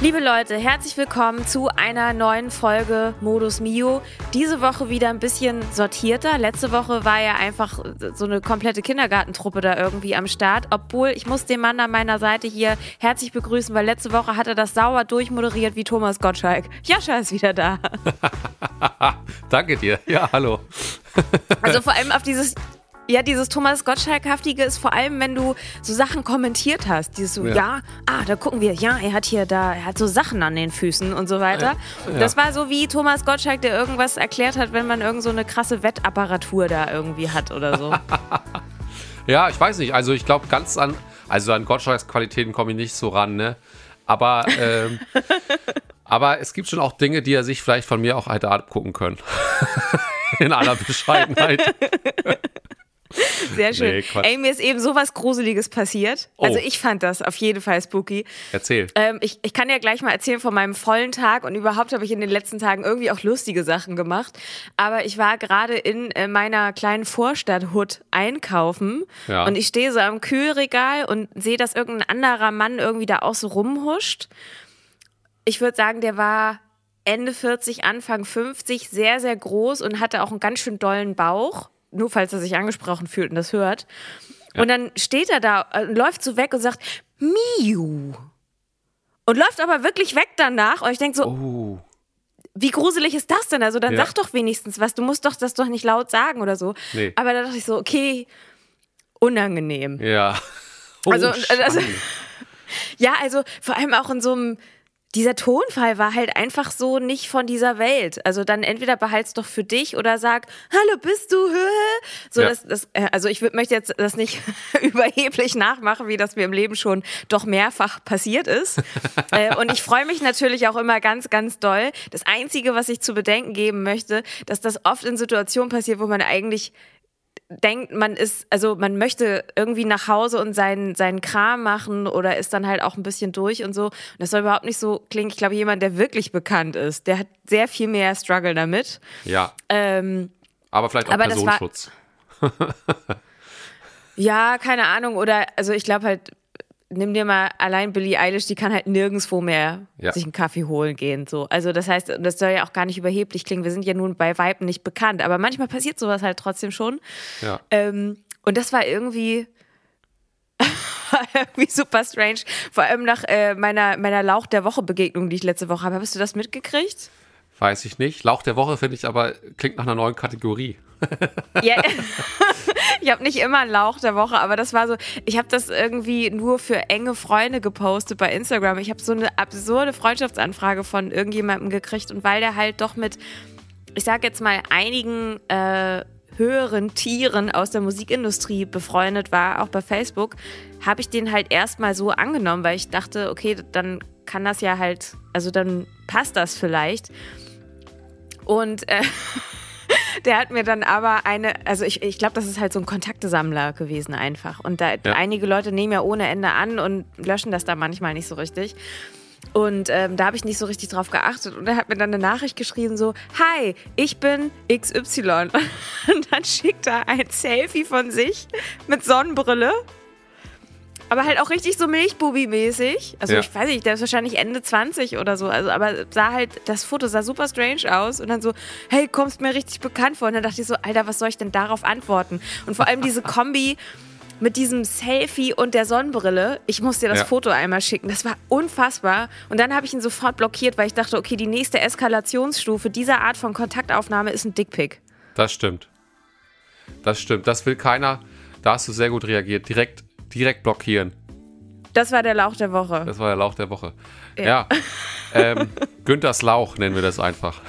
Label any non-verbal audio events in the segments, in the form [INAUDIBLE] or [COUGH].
Liebe Leute, herzlich willkommen zu einer neuen Folge Modus Mio. Diese Woche wieder ein bisschen sortierter. Letzte Woche war ja einfach so eine komplette Kindergartentruppe da irgendwie am Start. Obwohl, ich muss den Mann an meiner Seite hier herzlich begrüßen, weil letzte Woche hat er das sauer durchmoderiert wie Thomas Gottschalk. Jascha ist wieder da. [LAUGHS] Danke dir. Ja, hallo. also vor allem auf dieses ja, dieses Thomas Gottschalk-haftige ist vor allem, wenn du so Sachen kommentiert hast. Dieses so, ja. ja, ah, da gucken wir, ja, er hat hier da, er hat so Sachen an den Füßen und so weiter. Ja. Das war so wie Thomas Gottschalk, der irgendwas erklärt hat, wenn man irgend so eine krasse Wettapparatur da irgendwie hat oder so. [LAUGHS] ja, ich weiß nicht. Also ich glaube ganz an, also an Gottschalks Qualitäten komme ich nicht so ran, ne? Aber, ähm, [LAUGHS] aber es gibt schon auch Dinge, die er sich vielleicht von mir auch hätte abgucken können. [LAUGHS] In aller Bescheidenheit. [LAUGHS] Sehr schön. Nee, Ey, mir ist eben sowas Gruseliges passiert. Oh. Also ich fand das auf jeden Fall spooky. Erzähl. Ähm, ich, ich kann ja gleich mal erzählen von meinem vollen Tag und überhaupt habe ich in den letzten Tagen irgendwie auch lustige Sachen gemacht. Aber ich war gerade in äh, meiner kleinen Vorstadt-Hut einkaufen ja. und ich stehe so am Kühlregal und sehe, dass irgendein anderer Mann irgendwie da auch so rumhuscht. Ich würde sagen, der war Ende 40, Anfang 50, sehr, sehr groß und hatte auch einen ganz schön dollen Bauch nur falls er sich angesprochen fühlt und das hört. Ja. Und dann steht er da, äh, läuft so weg und sagt, Miu. Und läuft aber wirklich weg danach. Und ich denke so, oh. wie gruselig ist das denn? Also dann ja. sag doch wenigstens was. Du musst doch das doch nicht laut sagen oder so. Nee. Aber da dachte ich so, okay, unangenehm. Ja. Oh, also, also [LAUGHS] ja, also vor allem auch in so einem dieser Tonfall war halt einfach so nicht von dieser Welt. Also dann entweder behalt's doch für dich oder sag, hallo, bist du? [LAUGHS] So, ja. das, das, äh, also ich möchte jetzt das nicht [LAUGHS] überheblich nachmachen, wie das mir im Leben schon doch mehrfach passiert ist. [LAUGHS] Äh, und ich freue mich natürlich auch immer ganz, ganz doll. Das Einzige, was ich zu bedenken geben möchte, dass das oft in Situationen passiert, wo man eigentlich denkt, man ist, also man möchte irgendwie nach Hause und seinen, seinen Kram machen oder ist dann halt auch ein bisschen durch und so. Und das soll überhaupt nicht so klingen. Ich glaube, jemand, der wirklich bekannt ist, der hat sehr viel mehr Struggle damit. Ja. Ähm, aber vielleicht auch aber Personenschutz. [LAUGHS] ja, keine Ahnung. Oder, also ich glaube halt, nimm dir mal allein Billie Eilish, die kann halt nirgendwo mehr ja. sich einen Kaffee holen gehen. So. Also das heißt, das soll ja auch gar nicht überheblich klingen. Wir sind ja nun bei Weiben nicht bekannt, aber manchmal passiert sowas halt trotzdem schon. Ja. Ähm, und das war irgendwie, [LAUGHS] irgendwie super strange. Vor allem nach äh, meiner, meiner Lauch der Woche Begegnung, die ich letzte Woche habe. Hast du das mitgekriegt? Weiß ich nicht. Lauch der Woche finde ich aber, klingt nach einer neuen Kategorie. [LAUGHS] ja, [LAUGHS] ich habe nicht immer Lauch der Woche, aber das war so, ich habe das irgendwie nur für enge Freunde gepostet bei Instagram. Ich habe so eine absurde Freundschaftsanfrage von irgendjemandem gekriegt und weil der halt doch mit, ich sage jetzt mal, einigen äh, höheren Tieren aus der Musikindustrie befreundet war, auch bei Facebook, habe ich den halt erstmal so angenommen, weil ich dachte, okay, dann kann das ja halt, also dann passt das vielleicht. Und äh, [LAUGHS] der hat mir dann aber eine, also ich, ich glaube, das ist halt so ein Kontaktesammler gewesen einfach. Und da ja. einige Leute nehmen ja ohne Ende an und löschen das da manchmal nicht so richtig. Und ähm, da habe ich nicht so richtig drauf geachtet. Und er hat mir dann eine Nachricht geschrieben, so, Hi, ich bin XY. [LAUGHS] Und dann schickt er ein Selfie von sich mit Sonnenbrille aber halt auch richtig so Milchbubi-mäßig. Also ja. ich weiß nicht, der ist wahrscheinlich Ende 20 oder so. Also, aber sah halt, das Foto sah super strange aus. Und dann so, hey, kommst mir richtig bekannt vor. Und dann dachte ich so, Alter, was soll ich denn darauf antworten? Und vor allem diese Kombi mit diesem Selfie und der Sonnenbrille. Ich musste dir das ja. Foto einmal schicken. Das war unfassbar. Und dann habe ich ihn sofort blockiert, weil ich dachte, okay, die nächste Eskalationsstufe dieser Art von Kontaktaufnahme ist ein Dickpick. Das stimmt. Das stimmt. Das will keiner. Da hast du sehr gut reagiert. Direkt direkt blockieren. Das war der Lauch der Woche. Das war der Lauch der Woche. Ja. ja. ähm, Günthers Lauch nennen wir das einfach.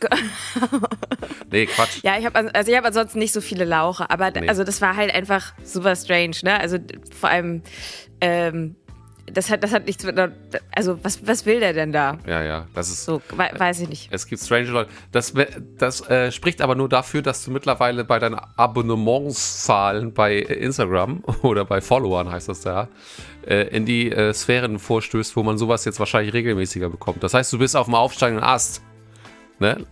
[LAUGHS] nee, Quatsch. Ja, ich habe also ich habe ansonsten nicht so viele Lauche, aber nee. also das war halt einfach super strange, ne? Also vor allem ähm, das hat, das hat nichts mit. Also, was, was will der denn da? Ja, ja, das ist. So, we weiß ich nicht. Es gibt strange Leute. Das, das äh, spricht aber nur dafür, dass du mittlerweile bei deinen Abonnementszahlen bei Instagram [LAUGHS] oder bei Followern heißt das da, äh, in die äh, Sphären vorstößt, wo man sowas jetzt wahrscheinlich regelmäßiger bekommt. Das heißt, du bist auf dem aufsteigenden Ast. Ne?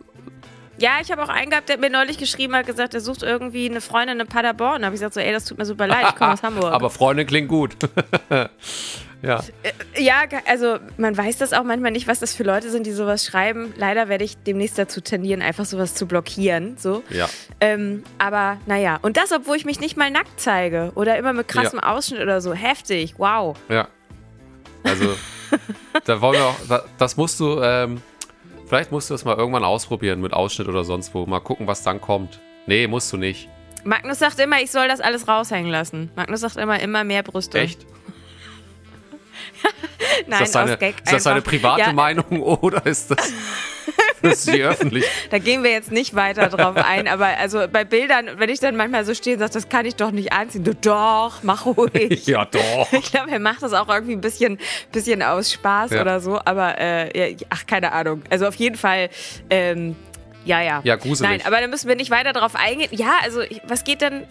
Ja, ich habe auch einen gehabt, der mir neulich geschrieben hat, gesagt, er sucht irgendwie eine Freundin in Paderborn. Da habe ich gesagt, so, ey, das tut mir super leid, ich komme aus [LAUGHS] Hamburg. Aber Freundin klingt gut. [LAUGHS] ja. Äh, ja, also man weiß das auch manchmal nicht, was das für Leute sind, die sowas schreiben. Leider werde ich demnächst dazu tendieren, einfach sowas zu blockieren. So. Ja. Ähm, aber naja, und das, obwohl ich mich nicht mal nackt zeige oder immer mit krassem ja. Ausschnitt oder so. Heftig, wow. Ja. Also, [LAUGHS] da wollen wir auch, das musst du. Ähm, Vielleicht musst du das mal irgendwann ausprobieren mit Ausschnitt oder sonst wo. Mal gucken, was dann kommt. Nee, musst du nicht. Magnus sagt immer, ich soll das alles raushängen lassen. Magnus sagt immer, immer mehr Brüste. Echt? Nein, [LAUGHS] ist das seine, aus Gag Ist das seine private ja. Meinung [LAUGHS] oder ist das, [LAUGHS] ist die öffentlich? [LAUGHS] Da gehen wir jetzt nicht weiter drauf ein, aber also bei Bildern, wenn ich dann manchmal so stehe und sage, das kann ich doch nicht anziehen, du doch, mach ruhig. ja, doch. Ich glaube, er macht das auch irgendwie ein bisschen, bisschen aus Spaß ja. oder so, aber äh, ach, keine Ahnung. Also auf jeden Fall. Ähm, ja, ja. Ja, gruselig. Nein, aber da müssen wir nicht weiter drauf eingehen. Ja, also was geht denn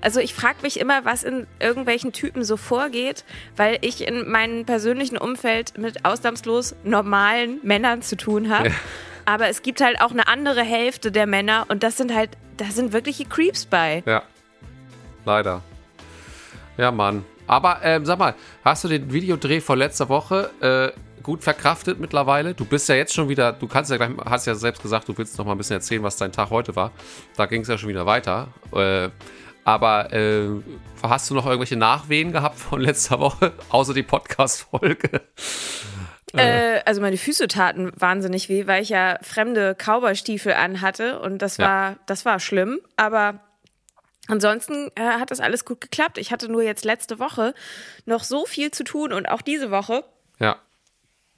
also ich frage mich immer, was in irgendwelchen Typen so vorgeht, weil ich in meinem persönlichen Umfeld mit ausnahmslos normalen Männern zu tun habe. Ja. Aber es gibt halt auch eine andere Hälfte der Männer und das sind halt, da sind wirkliche Creeps bei. Ja. Leider. Ja, Mann. Aber ähm, sag mal, hast du den Videodreh von letzter Woche äh, gut verkraftet mittlerweile? Du bist ja jetzt schon wieder, du kannst ja gleich, hast ja selbst gesagt, du willst noch mal ein bisschen erzählen, was dein Tag heute war. Da ging es ja schon wieder weiter. Äh, aber äh, hast du noch irgendwelche Nachwehen gehabt von letzter Woche, [LAUGHS] außer die Podcast-Folge? Äh, also meine Füße taten wahnsinnig weh, weil ich ja fremde Cowboy-Stiefel anhatte und das war, ja. das war schlimm. Aber ansonsten äh, hat das alles gut geklappt. Ich hatte nur jetzt letzte Woche noch so viel zu tun und auch diese Woche. Ja.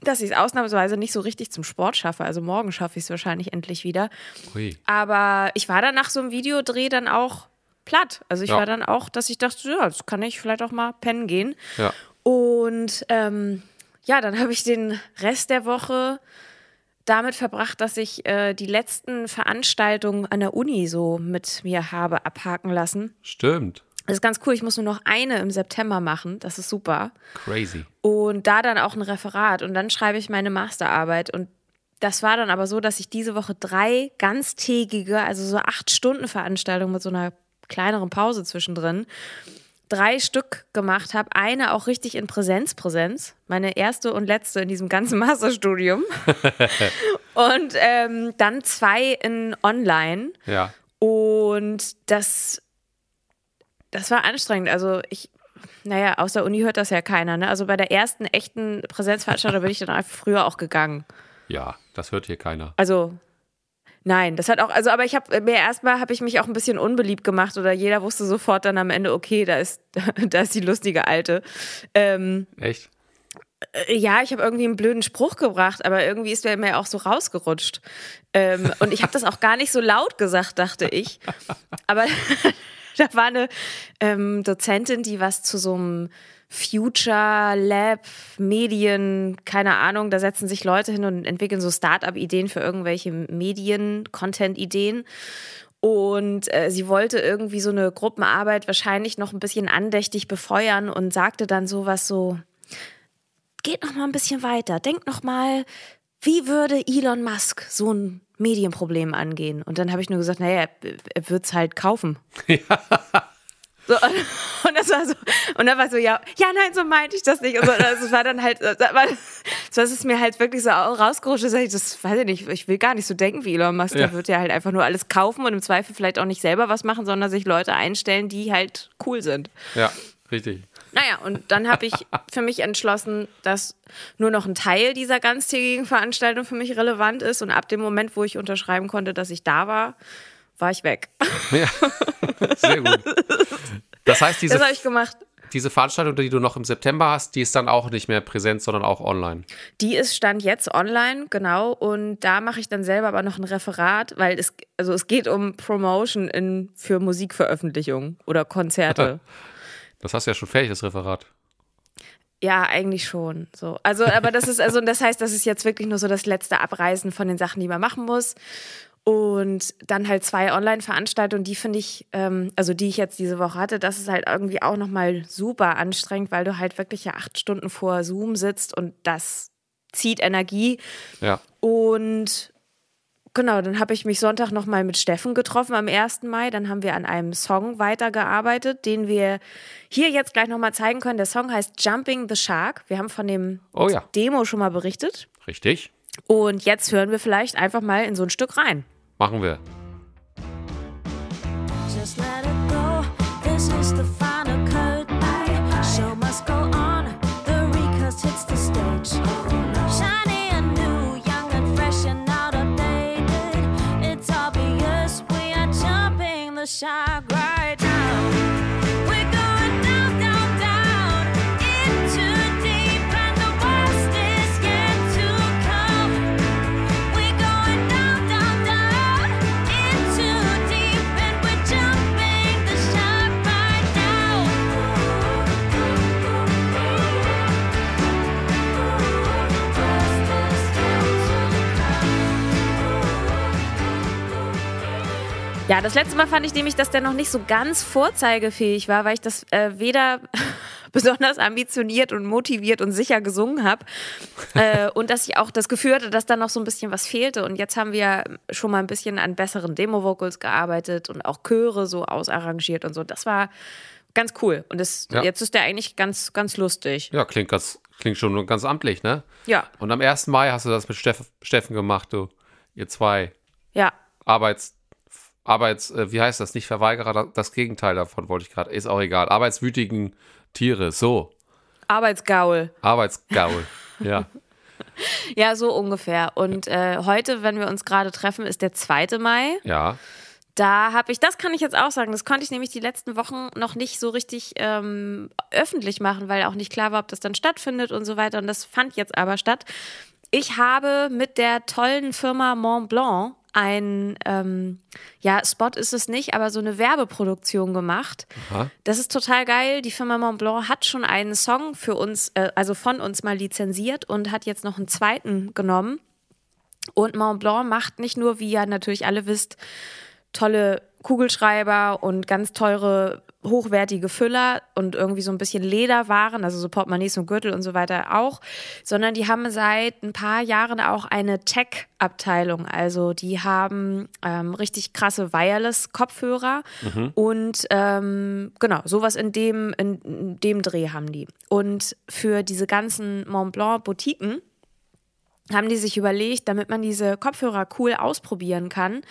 Dass ich es ausnahmsweise nicht so richtig zum Sport schaffe. Also morgen schaffe ich es wahrscheinlich endlich wieder. Ui. Aber ich war dann nach so einem Videodreh dann auch platt. Also ich ja. war dann auch, dass ich dachte, ja, das kann ich vielleicht auch mal pennen gehen. Ja. Und ähm, ja, dann habe ich den Rest der Woche damit verbracht, dass ich äh, die letzten Veranstaltungen an der Uni so mit mir habe abhaken lassen. Stimmt. Das ist ganz cool. Ich muss nur noch eine im September machen. Das ist super. Crazy. Und da dann auch ein Referat. Und dann schreibe ich meine Masterarbeit. Und das war dann aber so, dass ich diese Woche drei ganztägige, also so acht Stunden Veranstaltungen mit so einer kleineren Pause zwischendrin drei Stück gemacht habe. Eine auch richtig in Präsenz, Präsenz. Meine erste und letzte in diesem ganzen [LAUGHS] Masterstudium. [LAUGHS] und ähm, dann zwei in Online. Ja. Und das, das war anstrengend. Also ich, naja, aus der Uni hört das ja keiner. Ne? Also bei der ersten echten Präsenzveranstaltung bin ich dann einfach früher auch gegangen. Ja, das hört hier keiner. Also Nein, das hat auch, also aber ich habe mir erstmal habe ich mich auch ein bisschen unbeliebt gemacht oder jeder wusste sofort dann am Ende, okay, da ist, [LAUGHS] da ist die lustige Alte. Ähm, Echt? Äh, ja, ich habe irgendwie einen blöden Spruch gebracht, aber irgendwie ist der mir auch so rausgerutscht. Ähm, und ich habe das auch gar nicht so laut gesagt, dachte ich. Aber [LAUGHS] da war eine ähm, Dozentin, die was zu so einem Future Lab, Medien, keine Ahnung, da setzen sich Leute hin und entwickeln so Start-up-Ideen für irgendwelche Medien, Content-Ideen. Und äh, sie wollte irgendwie so eine Gruppenarbeit wahrscheinlich noch ein bisschen andächtig befeuern und sagte dann sowas so, geht noch mal ein bisschen weiter, denkt noch mal, wie würde Elon Musk so ein Medienproblem angehen? Und dann habe ich nur gesagt, naja, er wird es halt kaufen. [LAUGHS] [LAUGHS] Ja. So, und, das war so, und dann war so, ja, ja, nein, so meinte ich das nicht. Und so, das war dann halt, das, war, das ist mir halt wirklich so rausgerutscht, dass ich, das weiß ich nicht, ich will gar nicht so denken wie Elon Musk. Ja. Der wird ja halt einfach nur alles kaufen und im Zweifel vielleicht auch nicht selber was machen, sondern sich Leute einstellen, die halt cool sind. Ja, richtig. Naja, und dann habe ich für mich entschlossen, dass nur noch ein Teil dieser ganztägigen Veranstaltung für mich relevant ist. Und ab dem Moment, wo ich unterschreiben konnte, dass ich da war, war ich weg. Ja, sehr gut. Das heißt, diese, das. Diese Veranstaltung, die du noch im September hast, die ist dann auch nicht mehr präsent, sondern auch online. Die ist stand jetzt online, genau. Und da mache ich dann selber aber noch ein Referat, weil es, also es geht um Promotion in, für Musikveröffentlichungen oder Konzerte. [LAUGHS] Das hast du ja schon fertig, das Referat. Ja, eigentlich schon. So. Also, aber das ist, also, das heißt, das ist jetzt wirklich nur so das letzte Abreisen von den Sachen, die man machen muss. Und dann halt zwei Online-Veranstaltungen, die finde ich, ähm, also die ich jetzt diese Woche hatte, das ist halt irgendwie auch nochmal super anstrengend, weil du halt wirklich ja acht Stunden vor Zoom sitzt und das zieht Energie. Ja. Und genau, dann habe ich mich Sonntag nochmal mit Steffen getroffen am 1. Mai. Dann haben wir an einem Song weitergearbeitet, den wir hier jetzt gleich nochmal zeigen können. Der Song heißt Jumping the Shark. Wir haben von dem Oh ja. Demo schon mal berichtet. Richtig. Und jetzt hören wir vielleicht einfach mal in so ein Stück rein. Machen wir. Just let it go. This is the final curtain. Show must go on. The hits the stage. Shiny and new, young and fresh and. It's obvious we are jumping the shark Ja, das letzte Mal fand ich nämlich, dass der noch nicht so ganz vorzeigefähig war, weil ich das äh, weder [LAUGHS] besonders ambitioniert und motiviert und sicher gesungen habe äh, und dass ich auch das Gefühl hatte, dass da noch so ein bisschen was fehlte. Und jetzt haben wir schon mal ein bisschen an besseren Demo-Vocals gearbeitet und auch Chöre so ausarrangiert und so. Das war ganz cool. Und das, Ja. jetzt ist der eigentlich ganz, ganz lustig. Ja, klingt, ganz, klingt schon ganz amtlich, ne? Ja, Und am 1. Mai hast du das mit Steff, Steffen gemacht, du. Ihr zwei ja. Arbeits, Arbeits, äh, wie heißt das? Nicht Verweigerer, da- das Gegenteil davon wollte ich gerade. Ist auch egal. Arbeitswütigen Tiere. So. Arbeitsgaul. Arbeitsgaul. [LAUGHS] ja. Ja, so ungefähr. Und äh, heute, wenn wir uns gerade treffen, ist der 2. Mai. Ja. Da habe ich, das kann ich jetzt auch sagen, das konnte ich nämlich die letzten Wochen noch nicht so richtig ähm, öffentlich machen, weil auch nicht klar war, ob das dann stattfindet und so weiter. Und das fand jetzt aber statt. Ich habe mit der tollen Firma Mont Blanc ein, ähm, ja, Spot ist es nicht, aber so eine Werbeproduktion gemacht. Aha. Das ist total geil. Die Firma Mont Blanc hat schon einen Song für uns, äh, also von uns mal lizenziert und hat jetzt noch einen zweiten genommen. Und Mont Blanc macht nicht nur, wie ihr natürlich alle wisst, tolle Kugelschreiber und ganz teure, hochwertige Füller und irgendwie so ein bisschen Lederwaren, also so Portemonnaies und Gürtel und so weiter auch, sondern die haben seit ein paar Jahren auch eine Tech-Abteilung. Also die haben ähm, richtig krasse Wireless-Kopfhörer und ähm, genau, sowas in dem, in, in dem Dreh haben die. Und für diese ganzen Mont Blanc-Boutiquen haben die sich überlegt, damit man diese Kopfhörer cool ausprobieren kann,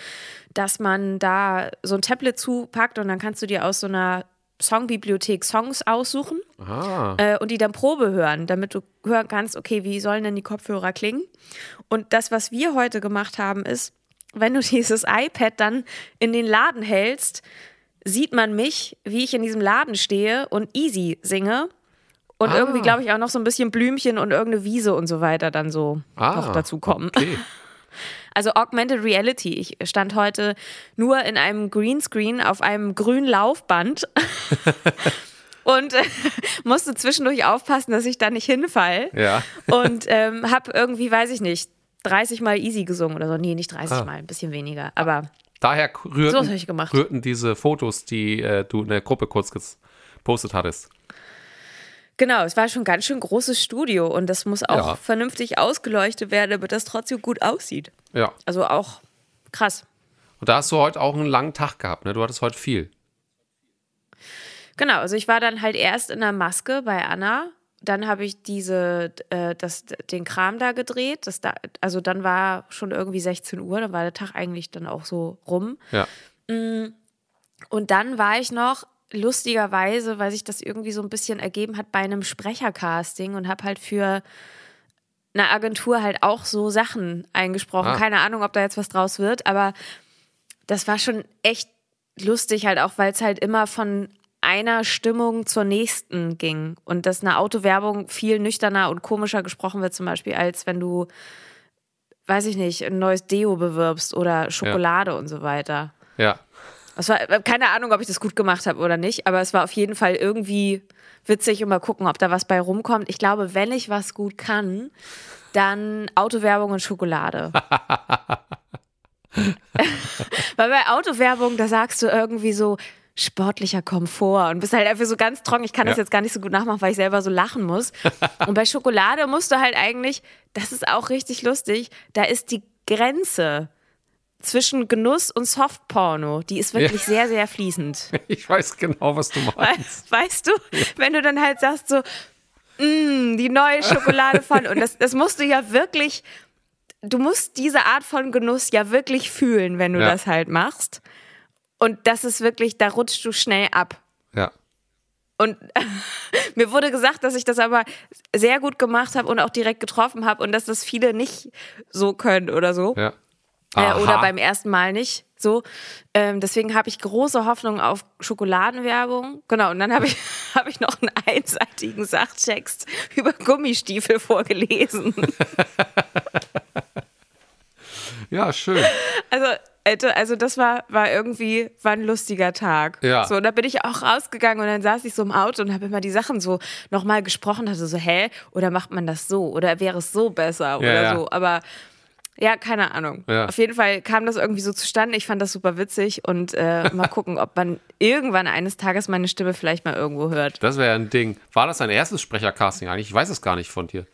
dass man da so ein Tablet zupackt und dann kannst du dir aus so einer Songbibliothek Songs aussuchen äh, und die dann Probe hören, damit du hören kannst, okay, wie sollen denn die Kopfhörer klingen? Und das, was wir heute gemacht haben, ist, wenn du [LAUGHS] dieses iPad dann in den Laden hältst, sieht man mich, wie ich in diesem Laden stehe und Easy singe. Und Ah. irgendwie, glaube ich, auch noch so ein bisschen Blümchen und irgendeine Wiese und so weiter dann so ah. noch dazu kommen. Okay. [LAUGHS] Also Augmented Reality. Ich stand heute nur in einem Greenscreen auf einem grünen Laufband [LAUGHS] und äh, musste zwischendurch aufpassen, dass ich da nicht hinfall. Ja. Und ähm, habe irgendwie, weiß ich nicht, 30 Mal easy gesungen oder so. Nee, nicht 30 Ah. Mal, ein bisschen weniger. Aber Daher rührten, So rührten diese Fotos, die äh, du in der Gruppe kurz gepostet hattest. Genau, es war schon ein ganz schön großes Studio und das muss auch Ja. vernünftig ausgeleuchtet werden, damit das trotzdem gut aussieht. Ja. Also auch krass. Und da hast du heute auch einen langen Tag gehabt, ne? Du hattest heute viel. Genau, also ich war dann halt erst in der Maske bei Anna. Dann habe ich diese, äh, das, den Kram da gedreht. Das da, also dann war schon irgendwie 16 Uhr, dann war der Tag eigentlich dann auch so rum. Ja. Und dann war ich noch lustigerweise, weil sich das irgendwie so ein bisschen ergeben hat, bei einem Sprechercasting und habe halt für eine Agentur halt auch so Sachen eingesprochen. Ah. Keine Ahnung, ob da jetzt was draus wird, aber das war schon echt lustig halt auch, weil es halt immer von einer Stimmung zur nächsten ging und dass eine Autowerbung viel nüchterner und komischer gesprochen wird zum Beispiel, als wenn du, weiß ich nicht, ein neues Deo bewirbst oder Schokolade und so weiter. Ja. Es war äh, keine Ahnung, ob ich das gut gemacht habe oder nicht, aber es war auf jeden Fall irgendwie witzig und mal gucken, ob da was bei rumkommt. Ich glaube, wenn ich was gut kann, dann Autowerbung und Schokolade. [LAUGHS] Weil bei Autowerbung, da sagst du irgendwie so sportlicher Komfort und bist halt einfach so ganz trocken. Ich kann das Ja. jetzt gar nicht so gut nachmachen, weil ich selber so lachen muss. Und bei Schokolade musst du halt eigentlich, das ist auch richtig lustig, da ist die Grenze zwischen Genuss und Softporno, die ist wirklich sehr, sehr fließend. [LAUGHS] Ich weiß genau, was du meinst. Weißt, du, wenn du dann halt sagst so, "Mm, die neue Schokolade von und das, das musst du ja wirklich, du musst diese Art von Genuss ja wirklich fühlen, wenn du Ja. das halt machst. Und das ist wirklich, da rutschst du schnell ab. Ja. Und [LAUGHS] mir wurde gesagt, dass ich das aber sehr gut gemacht habe und auch direkt getroffen habe und dass das viele nicht so können oder so. Ja. Äh, oder beim ersten Mal nicht. So. Ähm, deswegen habe ich große Hoffnung auf Schokoladenwerbung. Genau, und dann habe ich, [LAUGHS] hab ich noch einen einseitigen Sachtext über Gummistiefel vorgelesen. [LAUGHS] Ja, schön. Also, Alter, also das war, war irgendwie war ein lustiger Tag. Ja. So, und da bin ich auch rausgegangen und dann saß ich so im Auto und habe immer die Sachen so nochmal gesprochen, hatte so, hä? Oder macht man das so? Oder wäre es so besser? Oder ja. so. Aber ja, keine Ahnung. Ja. Auf jeden Fall kam das irgendwie so zustande. Ich fand das super witzig und äh, mal [LAUGHS] gucken, ob man irgendwann eines Tages meine Stimme vielleicht mal irgendwo hört. Das wäre ein Ding. War das dein erstes Sprechercasting eigentlich? Ich weiß es gar nicht von dir.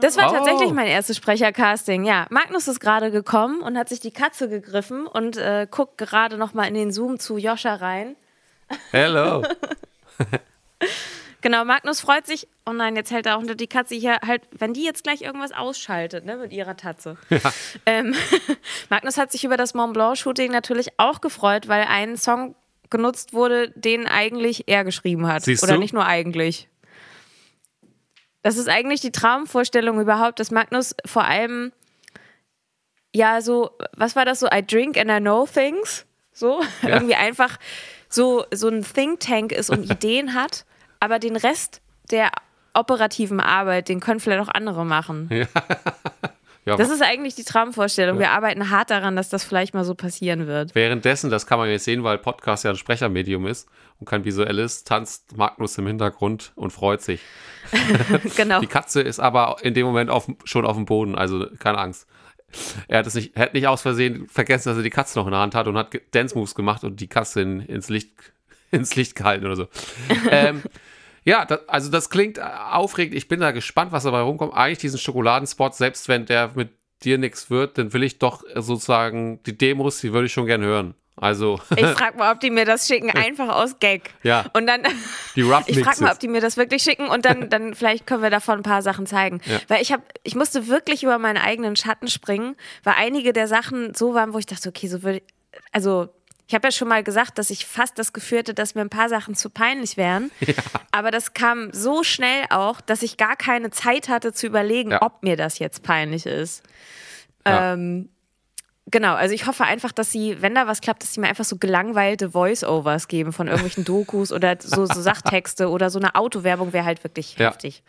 Das war Oh. tatsächlich mein erstes Sprechercasting. Ja, Magnus ist gerade gekommen und hat sich die Katze gegriffen und äh, guckt gerade noch mal in den Zoom zu Joscha rein. Hello. [LAUGHS] Genau, Magnus freut sich. Oh nein, jetzt hält er auch unter die Katze hier halt, wenn die jetzt gleich irgendwas ausschaltet, ne, mit ihrer Tatze. Ähm, [LAUGHS] Magnus hat sich über das Mont Blanc Shooting natürlich auch gefreut, weil ein Song genutzt wurde, den eigentlich er geschrieben hat. Siehst Oder du? nicht nur eigentlich. Das ist eigentlich die Traumvorstellung überhaupt, dass Magnus vor allem ja so, was war das so? I drink and I know things. So, [LAUGHS] irgendwie einfach so, so ein Think Tank ist und [LAUGHS] Ideen hat, aber den Rest der operativen Arbeit, den können vielleicht auch andere machen. Ja, [LAUGHS] Das ist eigentlich die Traumvorstellung. Wir arbeiten hart daran, dass das vielleicht mal so passieren wird. währenddessen, das kann man jetzt sehen, weil Podcast ja ein Sprechermedium ist und kein visuelles, tanzt Magnus im Hintergrund und freut sich. [LAUGHS] Genau. Die Katze ist aber in dem Moment auf, schon auf dem Boden, also keine Angst. Er hat es nicht, hat nicht aus Versehen vergessen, dass er die Katze noch in der Hand hat und hat Dance Moves gemacht und die Katze in, ins Licht [LAUGHS] ins Licht gehalten oder so. ähm, ja, das, also das klingt äh, aufregend. Ich bin da gespannt, was dabei rumkommt. Eigentlich diesen Schokoladenspot, selbst wenn der mit dir nichts wird, dann will ich doch äh, sozusagen die Demos, die würde ich schon gern hören. Also [LAUGHS] Ich frage mal, ob die mir das schicken, einfach aus Gag. Ja. Und dann, [LAUGHS] die Rough ich frage mal, ob die mir das wirklich schicken und dann, dann vielleicht können wir davon ein paar Sachen zeigen. Ja. Weil ich habe, ich musste wirklich über meinen eigenen Schatten springen, weil einige der Sachen so waren, wo ich dachte, okay, so würde, also ich habe ja schon mal gesagt, dass ich fast das Gefühl hatte, dass mir ein paar Sachen zu peinlich wären. [LAUGHS] Aber das kam so schnell auch, dass ich gar keine Zeit hatte zu überlegen, Ja. ob mir das jetzt peinlich ist. Ja. Ähm, Genau, also ich hoffe einfach, dass sie, wenn da was klappt, dass sie mir einfach so gelangweilte Voice-Overs geben von irgendwelchen [LAUGHS] Dokus oder so, so Sachtexte oder so eine Autowerbung wäre halt wirklich Ja. heftig.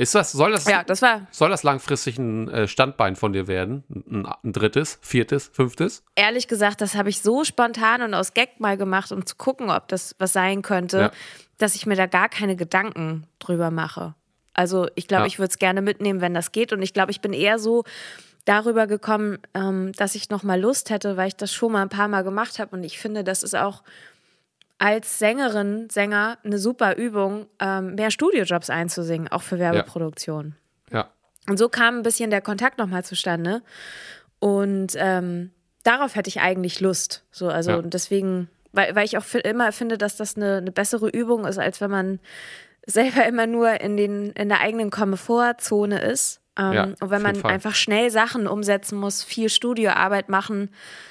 Ist das, soll das, Ja, das war soll das langfristig ein äh, Standbein von dir werden? Ein, ein drittes, viertes, fünftes? ehrlich gesagt, das habe ich so spontan und aus Gag mal gemacht, um zu gucken, ob das was sein könnte, Ja. dass ich mir da gar keine Gedanken drüber mache. Also ich glaube, Ja. ich würde es gerne mitnehmen, wenn das geht. Und ich glaube, ich bin eher so darüber gekommen, ähm, dass ich noch mal Lust hätte, weil ich das schon mal ein paar Mal gemacht habe. Und ich finde, das ist auch als Sängerin, Sänger eine super Übung, ähm, mehr Studiojobs einzusingen, auch für Werbeproduktion. Ja. Und so kam ein bisschen der Kontakt nochmal zustande. Und ähm, darauf hätte ich eigentlich Lust. So, also Ja. deswegen, weil, weil ich auch immer finde, dass das eine, eine bessere Übung ist, als wenn man selber immer nur in, den, in der eigenen Komfortzone ist. Ähm, Ja, und wenn man Fall. einfach schnell Sachen umsetzen muss, viel Studioarbeit machen.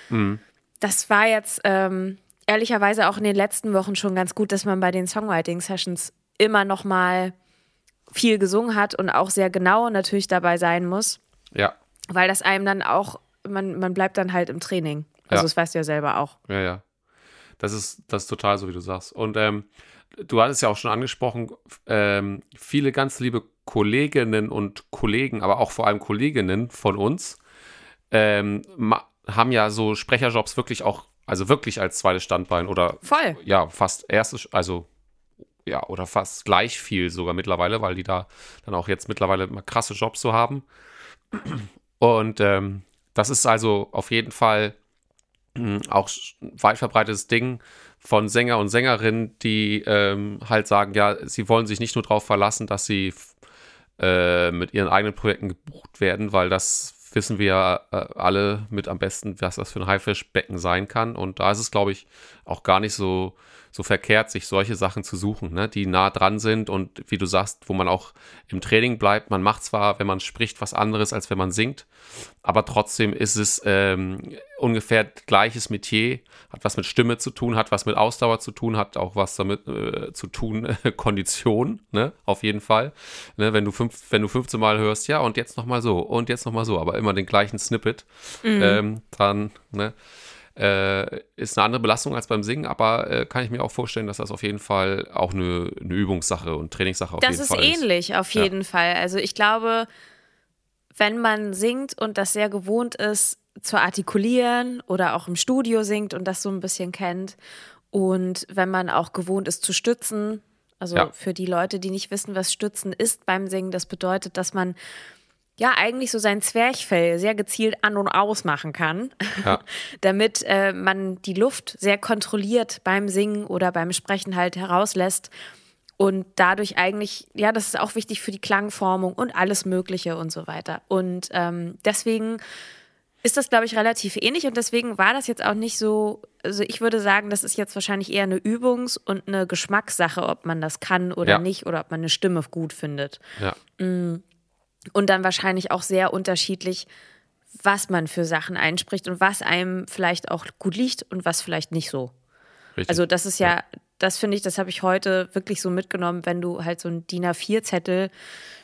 Mhm. Das war jetzt ähm, ehrlicherweise auch in den letzten Wochen schon ganz gut, dass man bei den Songwriting-Sessions immer noch mal viel gesungen hat und auch sehr genau natürlich dabei sein muss, Ja. weil das einem dann auch, man, man bleibt dann halt im Training. Also Ja. das weißt du ja selber auch. Ja, ja. Das ist, das ist total so, wie du sagst. Und ähm, du hattest ja auch schon angesprochen, ähm, viele ganz liebe Kolleginnen und Kollegen, aber auch vor allem Kolleginnen von uns, ähm, haben ja so Sprecherjobs wirklich auch also wirklich als zweites Standbein oder Voll. ja, fast erstes, also ja, oder fast gleich viel sogar mittlerweile, weil die da dann auch jetzt mittlerweile mal krasse Jobs so haben. Und ähm, das ist also auf jeden Fall mh, auch ein weit verbreitetes Ding von Sänger und Sängerinnen, die ähm, halt sagen, ja, sie wollen sich nicht nur darauf verlassen, dass sie äh, mit ihren eigenen Projekten gebucht werden, weil das wissen wir äh, alle mit am besten, was das für ein Haifischbecken sein kann. Und da ist es, glaube ich, auch gar nicht so, so verkehrt, sich solche Sachen zu suchen, ne? die nah dran sind und wie du sagst, wo man auch im Training bleibt. Man macht zwar, wenn man spricht, was anderes, als wenn man singt, aber trotzdem ist es ähm, ungefähr gleiches Metier, hat was mit Stimme zu tun, hat was mit Ausdauer zu tun, hat auch was damit äh, zu tun, [LAUGHS] Kondition, ne? auf jeden Fall. Ne? Wenn, du fünf, wenn du 15 Mal hörst, ja, und jetzt nochmal so, und jetzt nochmal so, aber immer den gleichen Snippet, ähm, dann, ne? Äh, ist eine andere Belastung als beim Singen, aber äh, kann ich mir auch vorstellen, dass das auf jeden Fall auch eine, eine Übungssache und Trainingssache auf Das jeden ist Fall ist. ähnlich, auf Ja. jeden Fall. Also ich glaube, wenn man singt und das sehr gewohnt ist zu artikulieren oder auch im Studio singt und das so ein bisschen kennt und wenn man auch gewohnt ist zu stützen, also Ja. für die Leute, die nicht wissen, was Stützen ist beim Singen, das bedeutet, dass man ja eigentlich so sein Zwerchfell sehr gezielt an und aus machen kann, Ja. [LAUGHS] damit äh, man die Luft sehr kontrolliert beim Singen oder beim Sprechen halt herauslässt und dadurch eigentlich, ja, das ist auch wichtig für die Klangformung und alles Mögliche und so weiter. Und ähm, deswegen ist das, glaube ich, relativ ähnlich und deswegen war das jetzt auch nicht so, also ich würde sagen, das ist jetzt wahrscheinlich eher eine Übungs- und eine Geschmackssache, ob man das kann oder Ja. nicht oder ob man eine Stimme gut findet. Ja. Und dann wahrscheinlich auch sehr unterschiedlich, was man für Sachen einspricht und was einem vielleicht auch gut liegt und was vielleicht nicht so. Richtig. Also das ist ja, das finde ich, das habe ich heute wirklich so mitgenommen, wenn du halt so einen DIN A4-Zettel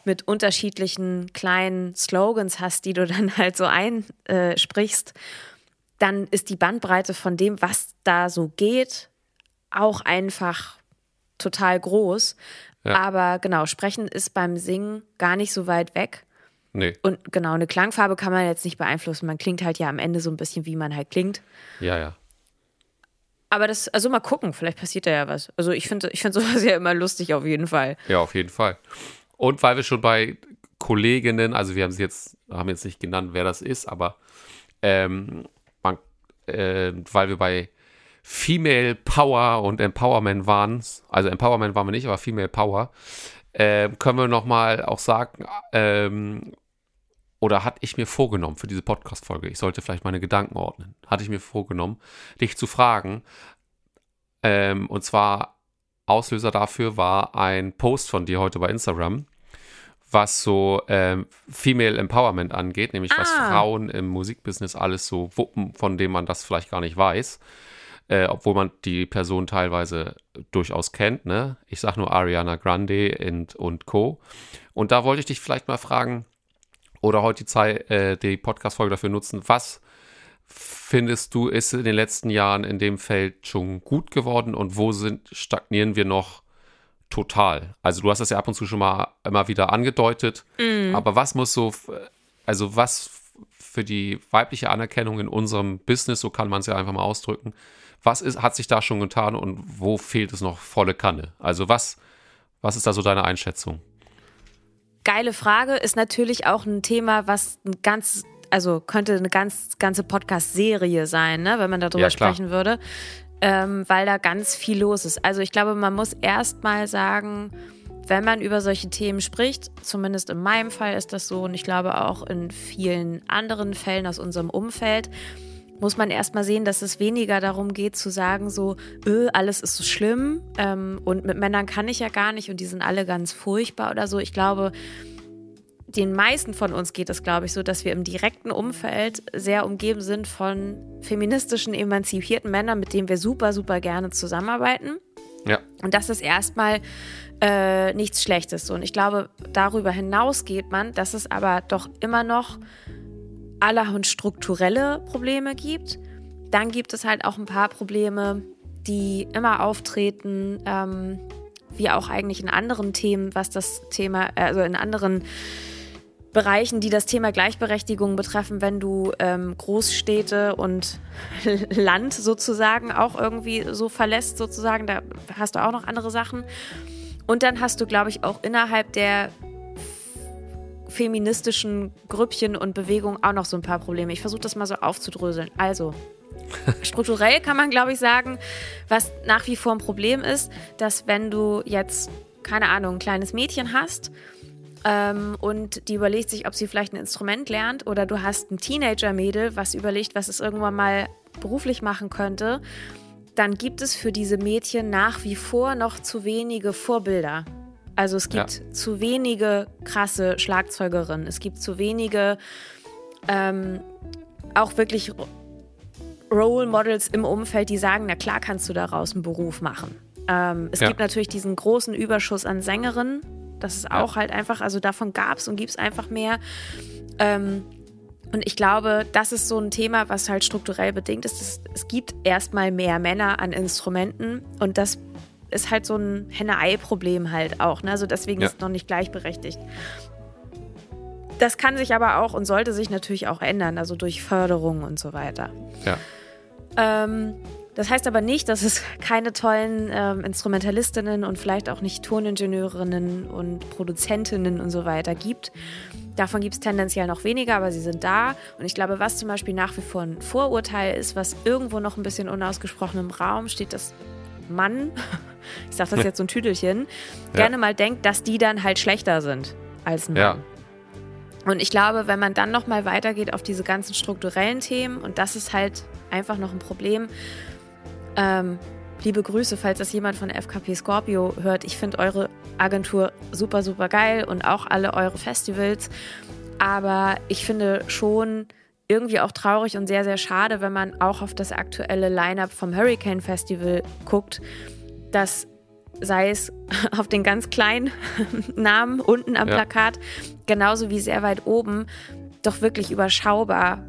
mit unterschiedlichen kleinen Slogans hast, die du [LAUGHS] dann halt so einsprichst, dann ist die Bandbreite von dem, was da so geht, auch einfach total groß. Ja. Aber genau, Sprechen ist beim Singen gar nicht so weit weg. nee, Und genau, eine Klangfarbe kann man jetzt nicht beeinflussen. Man klingt halt ja am Ende so ein bisschen, wie man halt klingt. ja, ja. Aber das, also mal gucken, vielleicht passiert da ja was. Also ich finde ich find [LAUGHS] sowas ja immer lustig auf jeden Fall. Ja, auf jeden Fall. Und weil wir schon bei Kolleginnen, also wir haben sie jetzt, haben jetzt nicht genannt, wer das ist, aber ähm, man, äh, weil wir bei Female Power und Empowerment waren, also Empowerment waren wir nicht, aber Female Power, äh, können wir nochmal auch sagen, ähm, oder hatte ich mir vorgenommen für diese Podcast-Folge, ich sollte vielleicht meine Gedanken ordnen, hatte ich mir vorgenommen, dich zu fragen, ähm, und zwar Auslöser dafür war ein Post von dir heute bei Instagram, was so ähm, Female Empowerment angeht, nämlich was Ah. Frauen im Musikbusiness alles so wuppen, von dem man das vielleicht gar nicht weiß. Äh, obwohl man die Person teilweise durchaus kennt, ne? Ich sag nur Ariana Grande und, und Co. Und da wollte ich dich vielleicht mal fragen, oder heute die Zeit, äh, die Podcast-Folge dafür nutzen, was findest du, ist in den letzten Jahren in dem Feld schon gut geworden und wo sind, stagnieren wir noch total? Also du hast das ja ab und zu schon mal immer wieder angedeutet, aber was muss so, also was für die weibliche Anerkennung in unserem Business, so kann man es ja einfach mal ausdrücken, was ist, hat sich da schon getan und wo fehlt es noch volle Kanne? Also was, was ist da so deine Einschätzung? Geile Frage ist natürlich auch ein Thema, was ein ganz, also könnte eine ganz ganze Podcast-Serie sein, ne, wenn man darüber Ja, sprechen würde, ähm, weil da ganz viel los ist. Also ich glaube, man muss erst mal sagen, wenn man über solche Themen spricht, zumindest in meinem Fall ist das so und ich glaube auch in vielen anderen Fällen aus unserem Umfeld, muss man erstmal sehen, dass es weniger darum geht zu sagen, so, öh, alles ist so schlimm ähm, und mit Männern kann ich ja gar nicht und die sind alle ganz furchtbar oder so. Ich glaube, den meisten von uns geht es, glaube ich, so, dass wir im direkten Umfeld sehr umgeben sind von feministischen, emanzipierten Männern, mit denen wir super, super gerne zusammenarbeiten. Ja, Und das ist erstmal äh, nichts Schlechtes. Und ich glaube, darüber hinaus geht man, dass es aber doch immer noch allerhand strukturelle Probleme gibt. Dann gibt es halt auch ein paar Probleme, die immer auftreten, ähm, wie auch eigentlich in anderen Themen, was das Thema, also in anderen Bereichen, die das Thema Gleichberechtigung betreffen, wenn du ähm, Großstädte und [LAUGHS] Land sozusagen auch irgendwie so verlässt, sozusagen. Da hast du auch noch andere Sachen. Und dann hast du, glaube ich, auch innerhalb der feministischen Grüppchen und Bewegungen auch noch so ein paar Probleme. Ich versuche das mal so aufzudröseln. Also, [LAUGHS] strukturell kann man, glaube ich, sagen, was nach wie vor ein Problem ist, dass wenn du jetzt, keine Ahnung, ein kleines Mädchen hast ähm, und die überlegt sich, ob sie vielleicht ein Instrument lernt oder du hast ein Teenager-Mädel, was überlegt, was es irgendwann mal beruflich machen könnte, dann gibt es für diese Mädchen nach wie vor noch zu wenige Vorbilder. Also es gibt Ja. zu wenige krasse Schlagzeugerinnen. Es gibt zu wenige ähm, auch wirklich Role Models im Umfeld, die sagen, na klar kannst du daraus einen Beruf machen. Ähm, es Ja. gibt natürlich diesen großen Überschuss an Sängerinnen. Das ist auch halt einfach, also davon gab es und gibt es einfach mehr. Ähm, und ich glaube, das ist so ein Thema, was halt strukturell bedingt ist. Es, es gibt erstmal mehr Männer an Instrumenten und das ist halt so ein Henne-Ei-Problem halt auch. Ne? Also deswegen Ja. ist es noch nicht gleichberechtigt. Das kann sich aber auch und sollte sich natürlich auch ändern, also durch Förderung und so weiter. Ja. Ähm, das heißt aber nicht, dass es keine tollen ähm, Instrumentalistinnen und vielleicht auch nicht Toningenieurinnen und Produzentinnen und so weiter gibt. Davon gibt es tendenziell noch weniger, aber sie sind da. Und ich glaube, was zum Beispiel nach wie vor ein Vorurteil ist, was irgendwo noch ein bisschen unausgesprochen im Raum steht, dass Mann, [LAUGHS] ich sage das jetzt so ein Tüdelchen, Ja. gerne mal denkt, dass die dann halt schlechter sind als ein Mann. Ja. Und ich glaube, wenn man dann noch mal weitergeht auf diese ganzen strukturellen Themen, und das ist halt einfach noch ein Problem, ähm, liebe Grüße, falls das jemand von FKP Scorpio hört. Ich finde eure Agentur super, super geil und auch alle eure Festivals. Aber ich finde schon irgendwie auch traurig und sehr, sehr schade, wenn man auch auf das aktuelle Line-up vom Hurricane Festival guckt, dass sei es [LAUGHS] auf den ganz kleinen [LAUGHS] Namen unten am Ja. Plakat, genauso wie sehr weit oben, doch wirklich überschaubar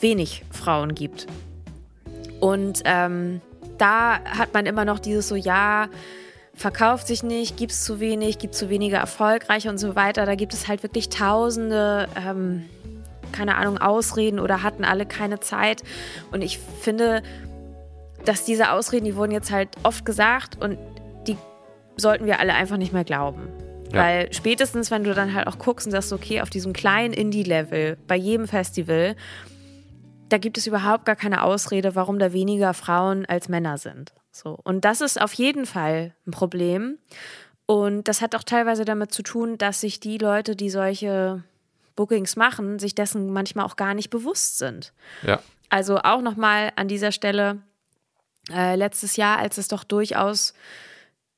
wenig Frauen gibt. Und ähm, da hat man immer noch dieses so, ja, verkauft sich nicht, gibt es zu wenig, gibt zu wenige erfolgreiche und so weiter. Da gibt es halt wirklich tausende, ähm, keine Ahnung, Ausreden oder hatten alle keine Zeit. Und ich finde, dass diese Ausreden, die wurden jetzt halt oft gesagt und die sollten wir alle einfach nicht mehr glauben. Ja. Weil spätestens, wenn du dann halt auch guckst und sagst, okay, auf diesem kleinen Indie-Level, bei jedem Festival, da gibt es überhaupt gar keine Ausrede, warum da weniger Frauen als Männer sind. So. Und das ist auf jeden Fall ein Problem. Und das hat auch teilweise damit zu tun, dass sich die Leute, die solche Bookings machen, sich dessen manchmal auch gar nicht bewusst sind. Ja. Also auch nochmal an dieser Stelle, äh, letztes Jahr, als es doch durchaus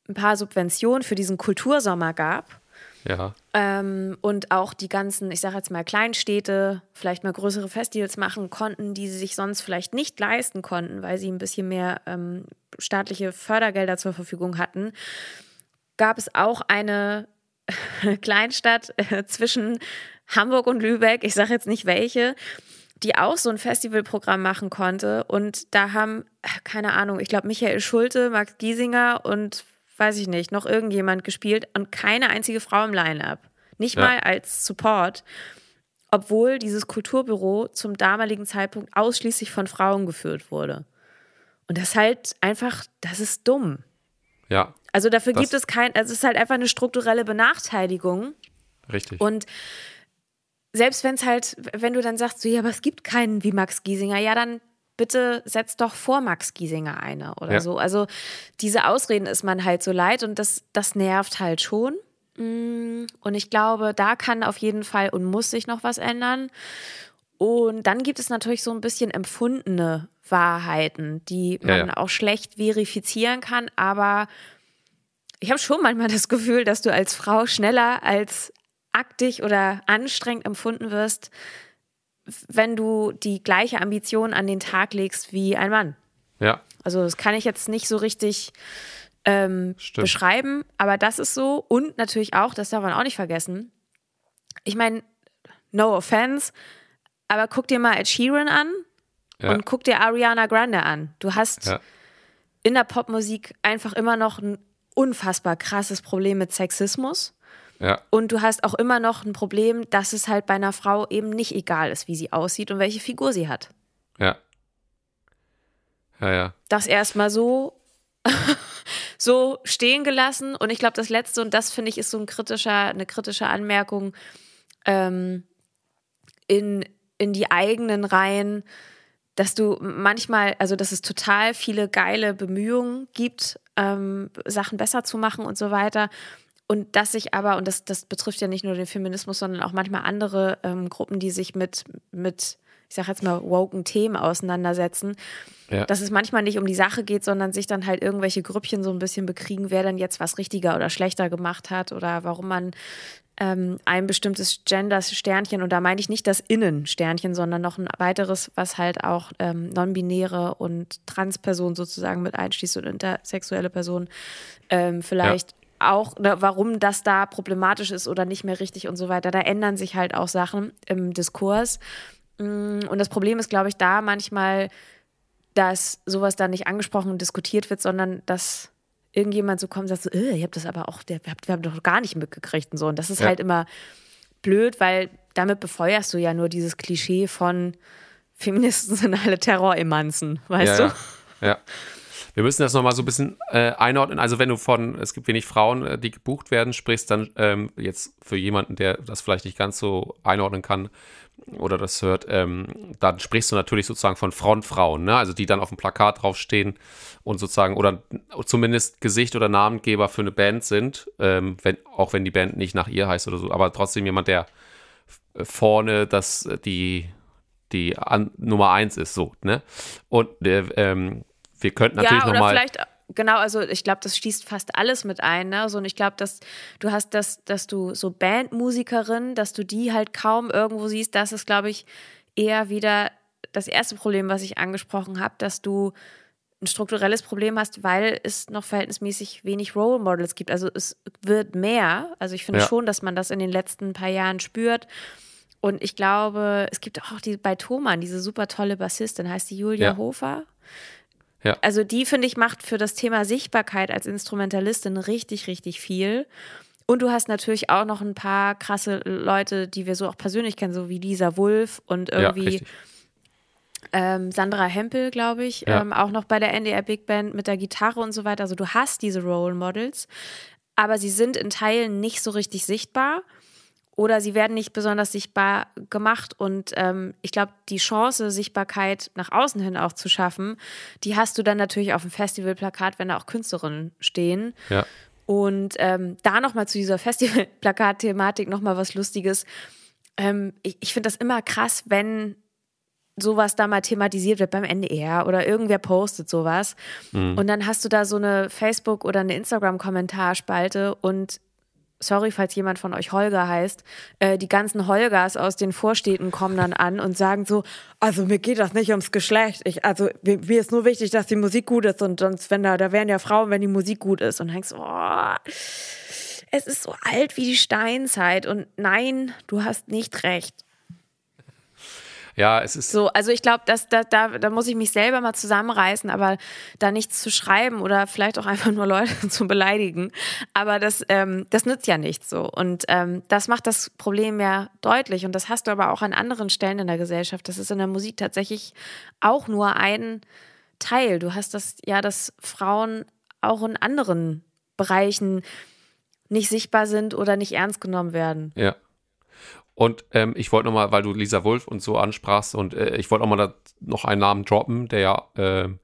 ein paar Subventionen für diesen Kultursommer gab, Ja. ähm, und auch die ganzen, ich sage jetzt mal Kleinstädte, vielleicht mal größere Festivals machen konnten, die sie sich sonst vielleicht nicht leisten konnten, weil sie ein bisschen mehr ähm, staatliche Fördergelder zur Verfügung hatten, gab es auch eine [LAUGHS] Kleinstadt äh, zwischen Hamburg und Lübeck, ich sage jetzt nicht welche, die auch so ein Festivalprogramm machen konnte. Und da haben, äh, keine Ahnung, ich glaube Michael Schulte, Max Giesinger und weiß ich nicht, noch irgendjemand gespielt und keine einzige Frau im Line-Up. Nicht Ja. mal als Support. Obwohl dieses Kulturbüro zum damaligen Zeitpunkt ausschließlich von Frauen geführt wurde. Und das ist halt einfach, das ist dumm. Ja. Also dafür gibt es kein, also es ist halt einfach eine strukturelle Benachteiligung. Richtig. Und selbst wenn es halt, wenn du dann sagst, so, ja, aber es gibt keinen wie Max Giesinger, ja, dann bitte setz doch vor Max Giesinger eine oder Ja. so. Also diese Ausreden ist man halt so leid und das, das nervt halt schon. Mm, Und ich glaube, da kann auf jeden Fall und muss sich noch was ändern. Und dann gibt es natürlich so ein bisschen empfundene Wahrheiten, die Ja, man ja. auch schlecht verifizieren kann, aber ich habe schon manchmal das Gefühl, dass du als Frau schneller als aktig oder anstrengend empfunden wirst, wenn du die gleiche Ambition an den Tag legst wie ein Mann. ja. Also das kann ich jetzt nicht so richtig ähm, beschreiben, aber das ist so. Und natürlich auch, das darf man auch nicht vergessen. Ich meine, no offense, aber guck dir mal Ed Sheeran an Ja. und guck dir Ariana Grande an. Du hast Ja. in der Popmusik einfach immer noch ein unfassbar krasses Problem mit Sexismus. Ja, Und du hast auch immer noch ein Problem, dass es halt bei einer Frau eben nicht egal ist, wie sie aussieht und welche Figur sie hat. ja. Ja, ja. Das erstmal so, [LAUGHS] so stehen gelassen. Und ich glaube, das Letzte, und das finde ich, ist so ein kritischer, eine kritische Anmerkung ähm, in, in die eigenen Reihen, dass du manchmal, also dass es total viele geile Bemühungen gibt, ähm, Sachen besser zu machen und so weiter. Und dass sich aber, und das, das betrifft ja nicht nur den Feminismus, sondern auch manchmal andere ähm, Gruppen, die sich mit, mit, ich sag jetzt mal, woken Themen auseinandersetzen, Ja. dass es manchmal nicht um die Sache geht, sondern sich dann halt irgendwelche Grüppchen so ein bisschen bekriegen, wer dann jetzt was richtiger oder schlechter gemacht hat oder warum man ähm, ein bestimmtes Gender-Sternchen, und da meine ich nicht das Innen-Sternchen, sondern noch ein weiteres, was halt auch ähm, non-binäre und Trans-Personen sozusagen mit einschließt und intersexuelle Personen ähm, vielleicht auch, ne, warum das da problematisch ist oder nicht mehr richtig und so weiter. Da ändern sich halt auch Sachen im Diskurs. Mm, Und das Problem ist, glaube ich, da manchmal, dass sowas da nicht angesprochen und diskutiert wird, sondern dass irgendjemand so kommt und sagt so, äh, ihr habt das aber auch, wir haben doch gar nicht mitgekriegt und so. Und das ist Ja. halt immer blöd, weil damit befeuerst du ja nur dieses Klischee von Feministen sind alle Terroremanzen, weißt ja, du? Ja. ja. Wir müssen das nochmal so ein bisschen äh, einordnen. Also wenn du von, es gibt wenig Frauen, äh, die gebucht werden, sprichst dann ähm, jetzt für jemanden, der das vielleicht nicht ganz so einordnen kann oder das hört, ähm, dann sprichst du natürlich sozusagen von Frontfrauen, ne? also die dann auf dem Plakat draufstehen und sozusagen oder zumindest Gesicht oder Namengeber für eine Band sind, ähm, wenn, auch wenn die Band nicht nach ihr heißt oder so, aber trotzdem jemand, der äh, vorne das, die, die an, Nummer eins ist, so, ne? Und äh, ähm, wir könnten natürlich ja, oder nochmal. vielleicht, genau, also ich glaube, das schließt fast alles mit ein. Ne? So, und ich glaube, dass du hast das, dass du so Bandmusikerinnen, dass du die halt kaum irgendwo siehst, das ist, glaube ich, eher wieder das erste Problem, was ich angesprochen habe, dass du ein strukturelles Problem hast, weil es noch verhältnismäßig wenig Role Models gibt. Also es wird mehr. Also ich finde Ja. schon, dass man das in den letzten paar Jahren spürt. Und ich glaube, es gibt auch die bei Thomann, diese super tolle Bassistin, heißt die Julia Ja. Hofer. Ja. Also die, finde ich, macht für das Thema Sichtbarkeit als Instrumentalistin richtig, richtig viel. Und du hast natürlich auch noch ein paar krasse Leute, die wir so auch persönlich kennen, so wie Lisa Wulff und ja, irgendwie richtig. ähm, Sandra Hempel, glaube ich, Ja. ähm, auch noch bei der NDR Big Band mit der Gitarre und so weiter. Also du hast diese Role Models, aber sie sind in Teilen nicht so richtig sichtbar oder sie werden nicht besonders sichtbar gemacht. Und ähm, ich glaube, die Chance, Sichtbarkeit nach außen hin auch zu schaffen, die hast du dann natürlich auf dem Festivalplakat, wenn da auch Künstlerinnen stehen. Ja. Und ähm, da nochmal zu dieser [LAUGHS] Festivalplakat-Thematik nochmal was Lustiges. Ähm, ich ich finde das immer krass, wenn sowas da mal thematisiert wird beim NDR oder irgendwer postet sowas. Und dann hast du da so eine Facebook- oder eine Instagram-Kommentarspalte und sorry, falls jemand von euch Holger heißt, äh, die ganzen Holgers aus den Vorstädten kommen dann an und sagen so, also mir geht das nicht ums Geschlecht. Ich, also mir, mir ist nur wichtig, dass die Musik gut ist und sonst, wenn da, da wären ja Frauen, wenn die Musik gut ist. Und denkst oh, es ist so alt wie die Steinzeit und nein, du hast nicht recht. Ja, es ist. So, also ich glaube, dass da, da, da muss ich mich selber mal zusammenreißen, aber da nichts zu schreiben oder vielleicht auch [LAUGHS] einfach nur Leute zu beleidigen. Aber das, ähm, das nützt ja nichts so. Und ähm, das macht das Problem ja deutlich. Und das hast du aber auch an anderen Stellen in der Gesellschaft. Das ist in der Musik tatsächlich auch nur ein Teil. Du hast das ja, dass Frauen auch in anderen Bereichen nicht sichtbar sind oder nicht ernst genommen werden. Ja. Und ähm, ich wollte nochmal, weil du Lisa Wolf und so ansprachst, und äh, ich wollte auch mal da noch einen Namen droppen, der ja, ähm,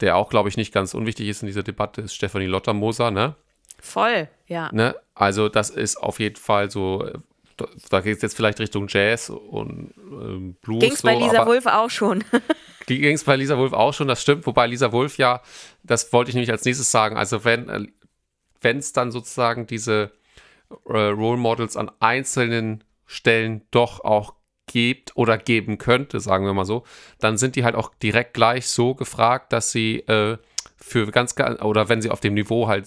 der auch, glaube ich, nicht ganz unwichtig ist in dieser Debatte, ist Stefanie Lottermoser, ne? Voll, ja. ne? Also, das ist auf jeden Fall so, äh, da, da geht es jetzt vielleicht Richtung Jazz und ähm, Blues. Ging es bei so, Lisa aber- Wulff auch schon. [LAUGHS] ging es bei Lisa Wolf auch schon, das stimmt, wobei Lisa Wolf ja, das wollte ich nämlich als nächstes sagen, also wenn äh, wenn es dann sozusagen diese äh, Role Models an einzelnen Stellen doch auch gibt oder geben könnte, sagen wir mal so, dann sind die halt auch direkt gleich so gefragt, dass sie äh, für ganz, ga- oder wenn sie auf dem Niveau halt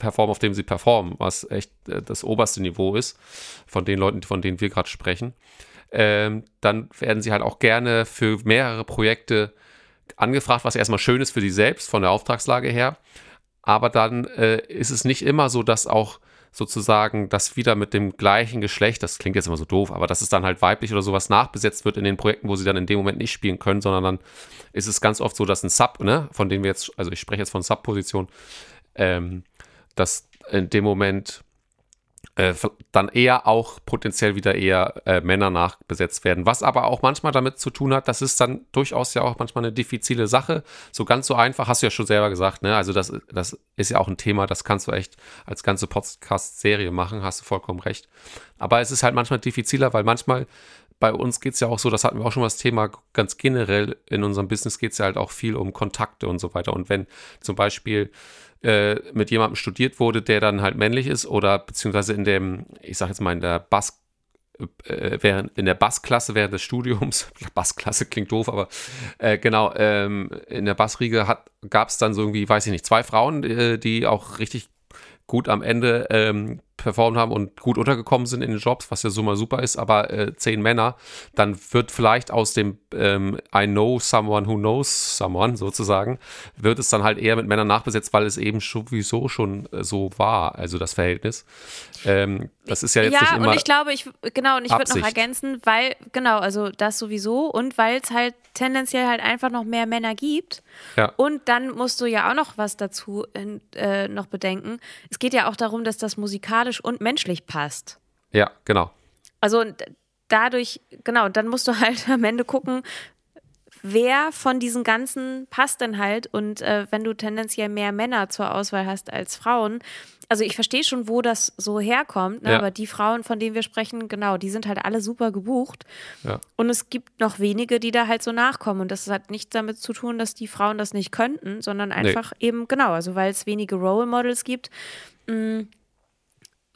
performen, auf dem sie performen, was echt äh, das oberste Niveau ist, von den Leuten, von denen wir gerade sprechen, ähm, dann werden sie halt auch gerne für mehrere Projekte angefragt, was erstmal schön ist für sie selbst von der Auftragslage her. Aber dann äh, ist es nicht immer so, dass auch sozusagen, dass wieder mit dem gleichen Geschlecht, das klingt jetzt immer so doof, aber dass es dann halt weiblich oder sowas nachbesetzt wird in den Projekten, wo sie dann in dem Moment nicht spielen können, sondern dann ist es ganz oft so, dass ein Sub, ne, von dem wir jetzt, also ich spreche jetzt von Sub-Position, ähm, dass in dem Moment äh, dann eher auch potenziell wieder eher äh, Männer nachbesetzt werden. Was aber auch manchmal damit zu tun hat, das ist dann durchaus ja auch manchmal eine diffizile Sache. So ganz so einfach, hast du ja schon selber gesagt, ne? Also das, das ist ja auch ein Thema, das kannst du echt als ganze Podcast-Serie machen, hast du vollkommen recht. Aber es ist halt manchmal diffiziler, weil manchmal bei uns geht es ja auch so, das hatten wir auch schon mal das Thema, ganz generell in unserem Business geht es ja halt auch viel um Kontakte und so weiter. Und wenn zum Beispiel äh, mit jemandem studiert wurde, der dann halt männlich ist oder beziehungsweise in dem, ich sag jetzt mal in der Bass äh, während in der Bassklasse während des Studiums, [LAUGHS] Bassklasse klingt doof, aber äh, genau, ähm, in der Bassriege gab es dann so irgendwie, weiß ich nicht, zwei Frauen, äh, die auch richtig gut am Ende ähm, performt haben und gut untergekommen sind in den Jobs, was ja so mal super ist, aber äh, zehn Männer, dann wird vielleicht aus dem ähm, I know someone who knows someone sozusagen, wird es dann halt eher mit Männern nachbesetzt, weil es eben sowieso schon äh, so war, also das Verhältnis. Ähm, das ist ja jetzt ja, nicht immer. und ich glaube, ich genau, und ich würde noch ergänzen, weil genau, also das sowieso und weil es halt tendenziell halt einfach noch mehr Männer gibt. Ja. Und dann musst du ja auch noch was dazu in, äh, noch bedenken. Es geht ja auch darum, dass das musikalisch und menschlich passt. ja, genau. Also dadurch, genau, dann musst du [LAUGHS] halt am Ende gucken, wer von diesen ganzen passt denn halt. Und äh, wenn du tendenziell mehr Männer zur Auswahl hast als Frauen, also ich verstehe schon, wo das so herkommt, ne? Ja. aber die Frauen, von denen wir sprechen, genau, die sind halt alle super gebucht. Ja. Und es gibt noch wenige, die da halt so nachkommen. Und das hat nichts damit zu tun, dass die Frauen das nicht könnten, sondern einfach eben, genau, also weil es wenige Role Models gibt. mh,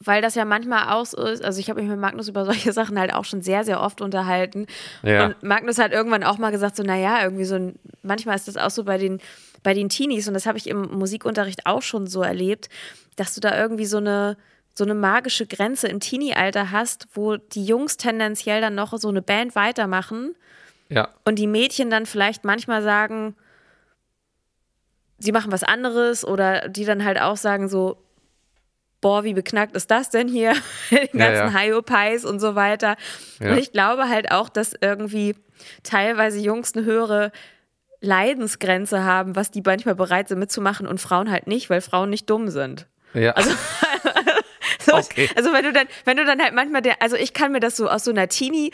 weil das ja manchmal auch so ist, also ich habe mich mit Magnus über solche [LAUGHS] Sachen halt auch schon sehr, sehr oft unterhalten. Ja. Und Magnus hat irgendwann auch mal gesagt, so, naja, irgendwie so ein, manchmal ist das auch so bei den, bei den Teenies, und das habe ich im Musikunterricht auch schon so erlebt, dass du da irgendwie so eine, so eine magische Grenze im Teenie-Alter hast, wo die Jungs tendenziell dann noch so eine Band weitermachen Ja, und die Mädchen dann vielleicht manchmal sagen, sie machen was anderes oder die dann halt auch sagen so, boah, wie beknackt ist das denn hier? [LAUGHS] Ja, ganzen ja. Hyopies und so weiter. Ja. Und ich glaube halt auch, dass irgendwie teilweise Jungs eine höhere Leidensgrenze haben, was die manchmal bereit sind mitzumachen und Frauen halt nicht, weil Frauen nicht dumm sind. ja. Also, [LAUGHS] [LAUGHS] So, Okay. Also wenn du dann, wenn du dann halt manchmal der, also ich kann mir das so aus so einer Teenie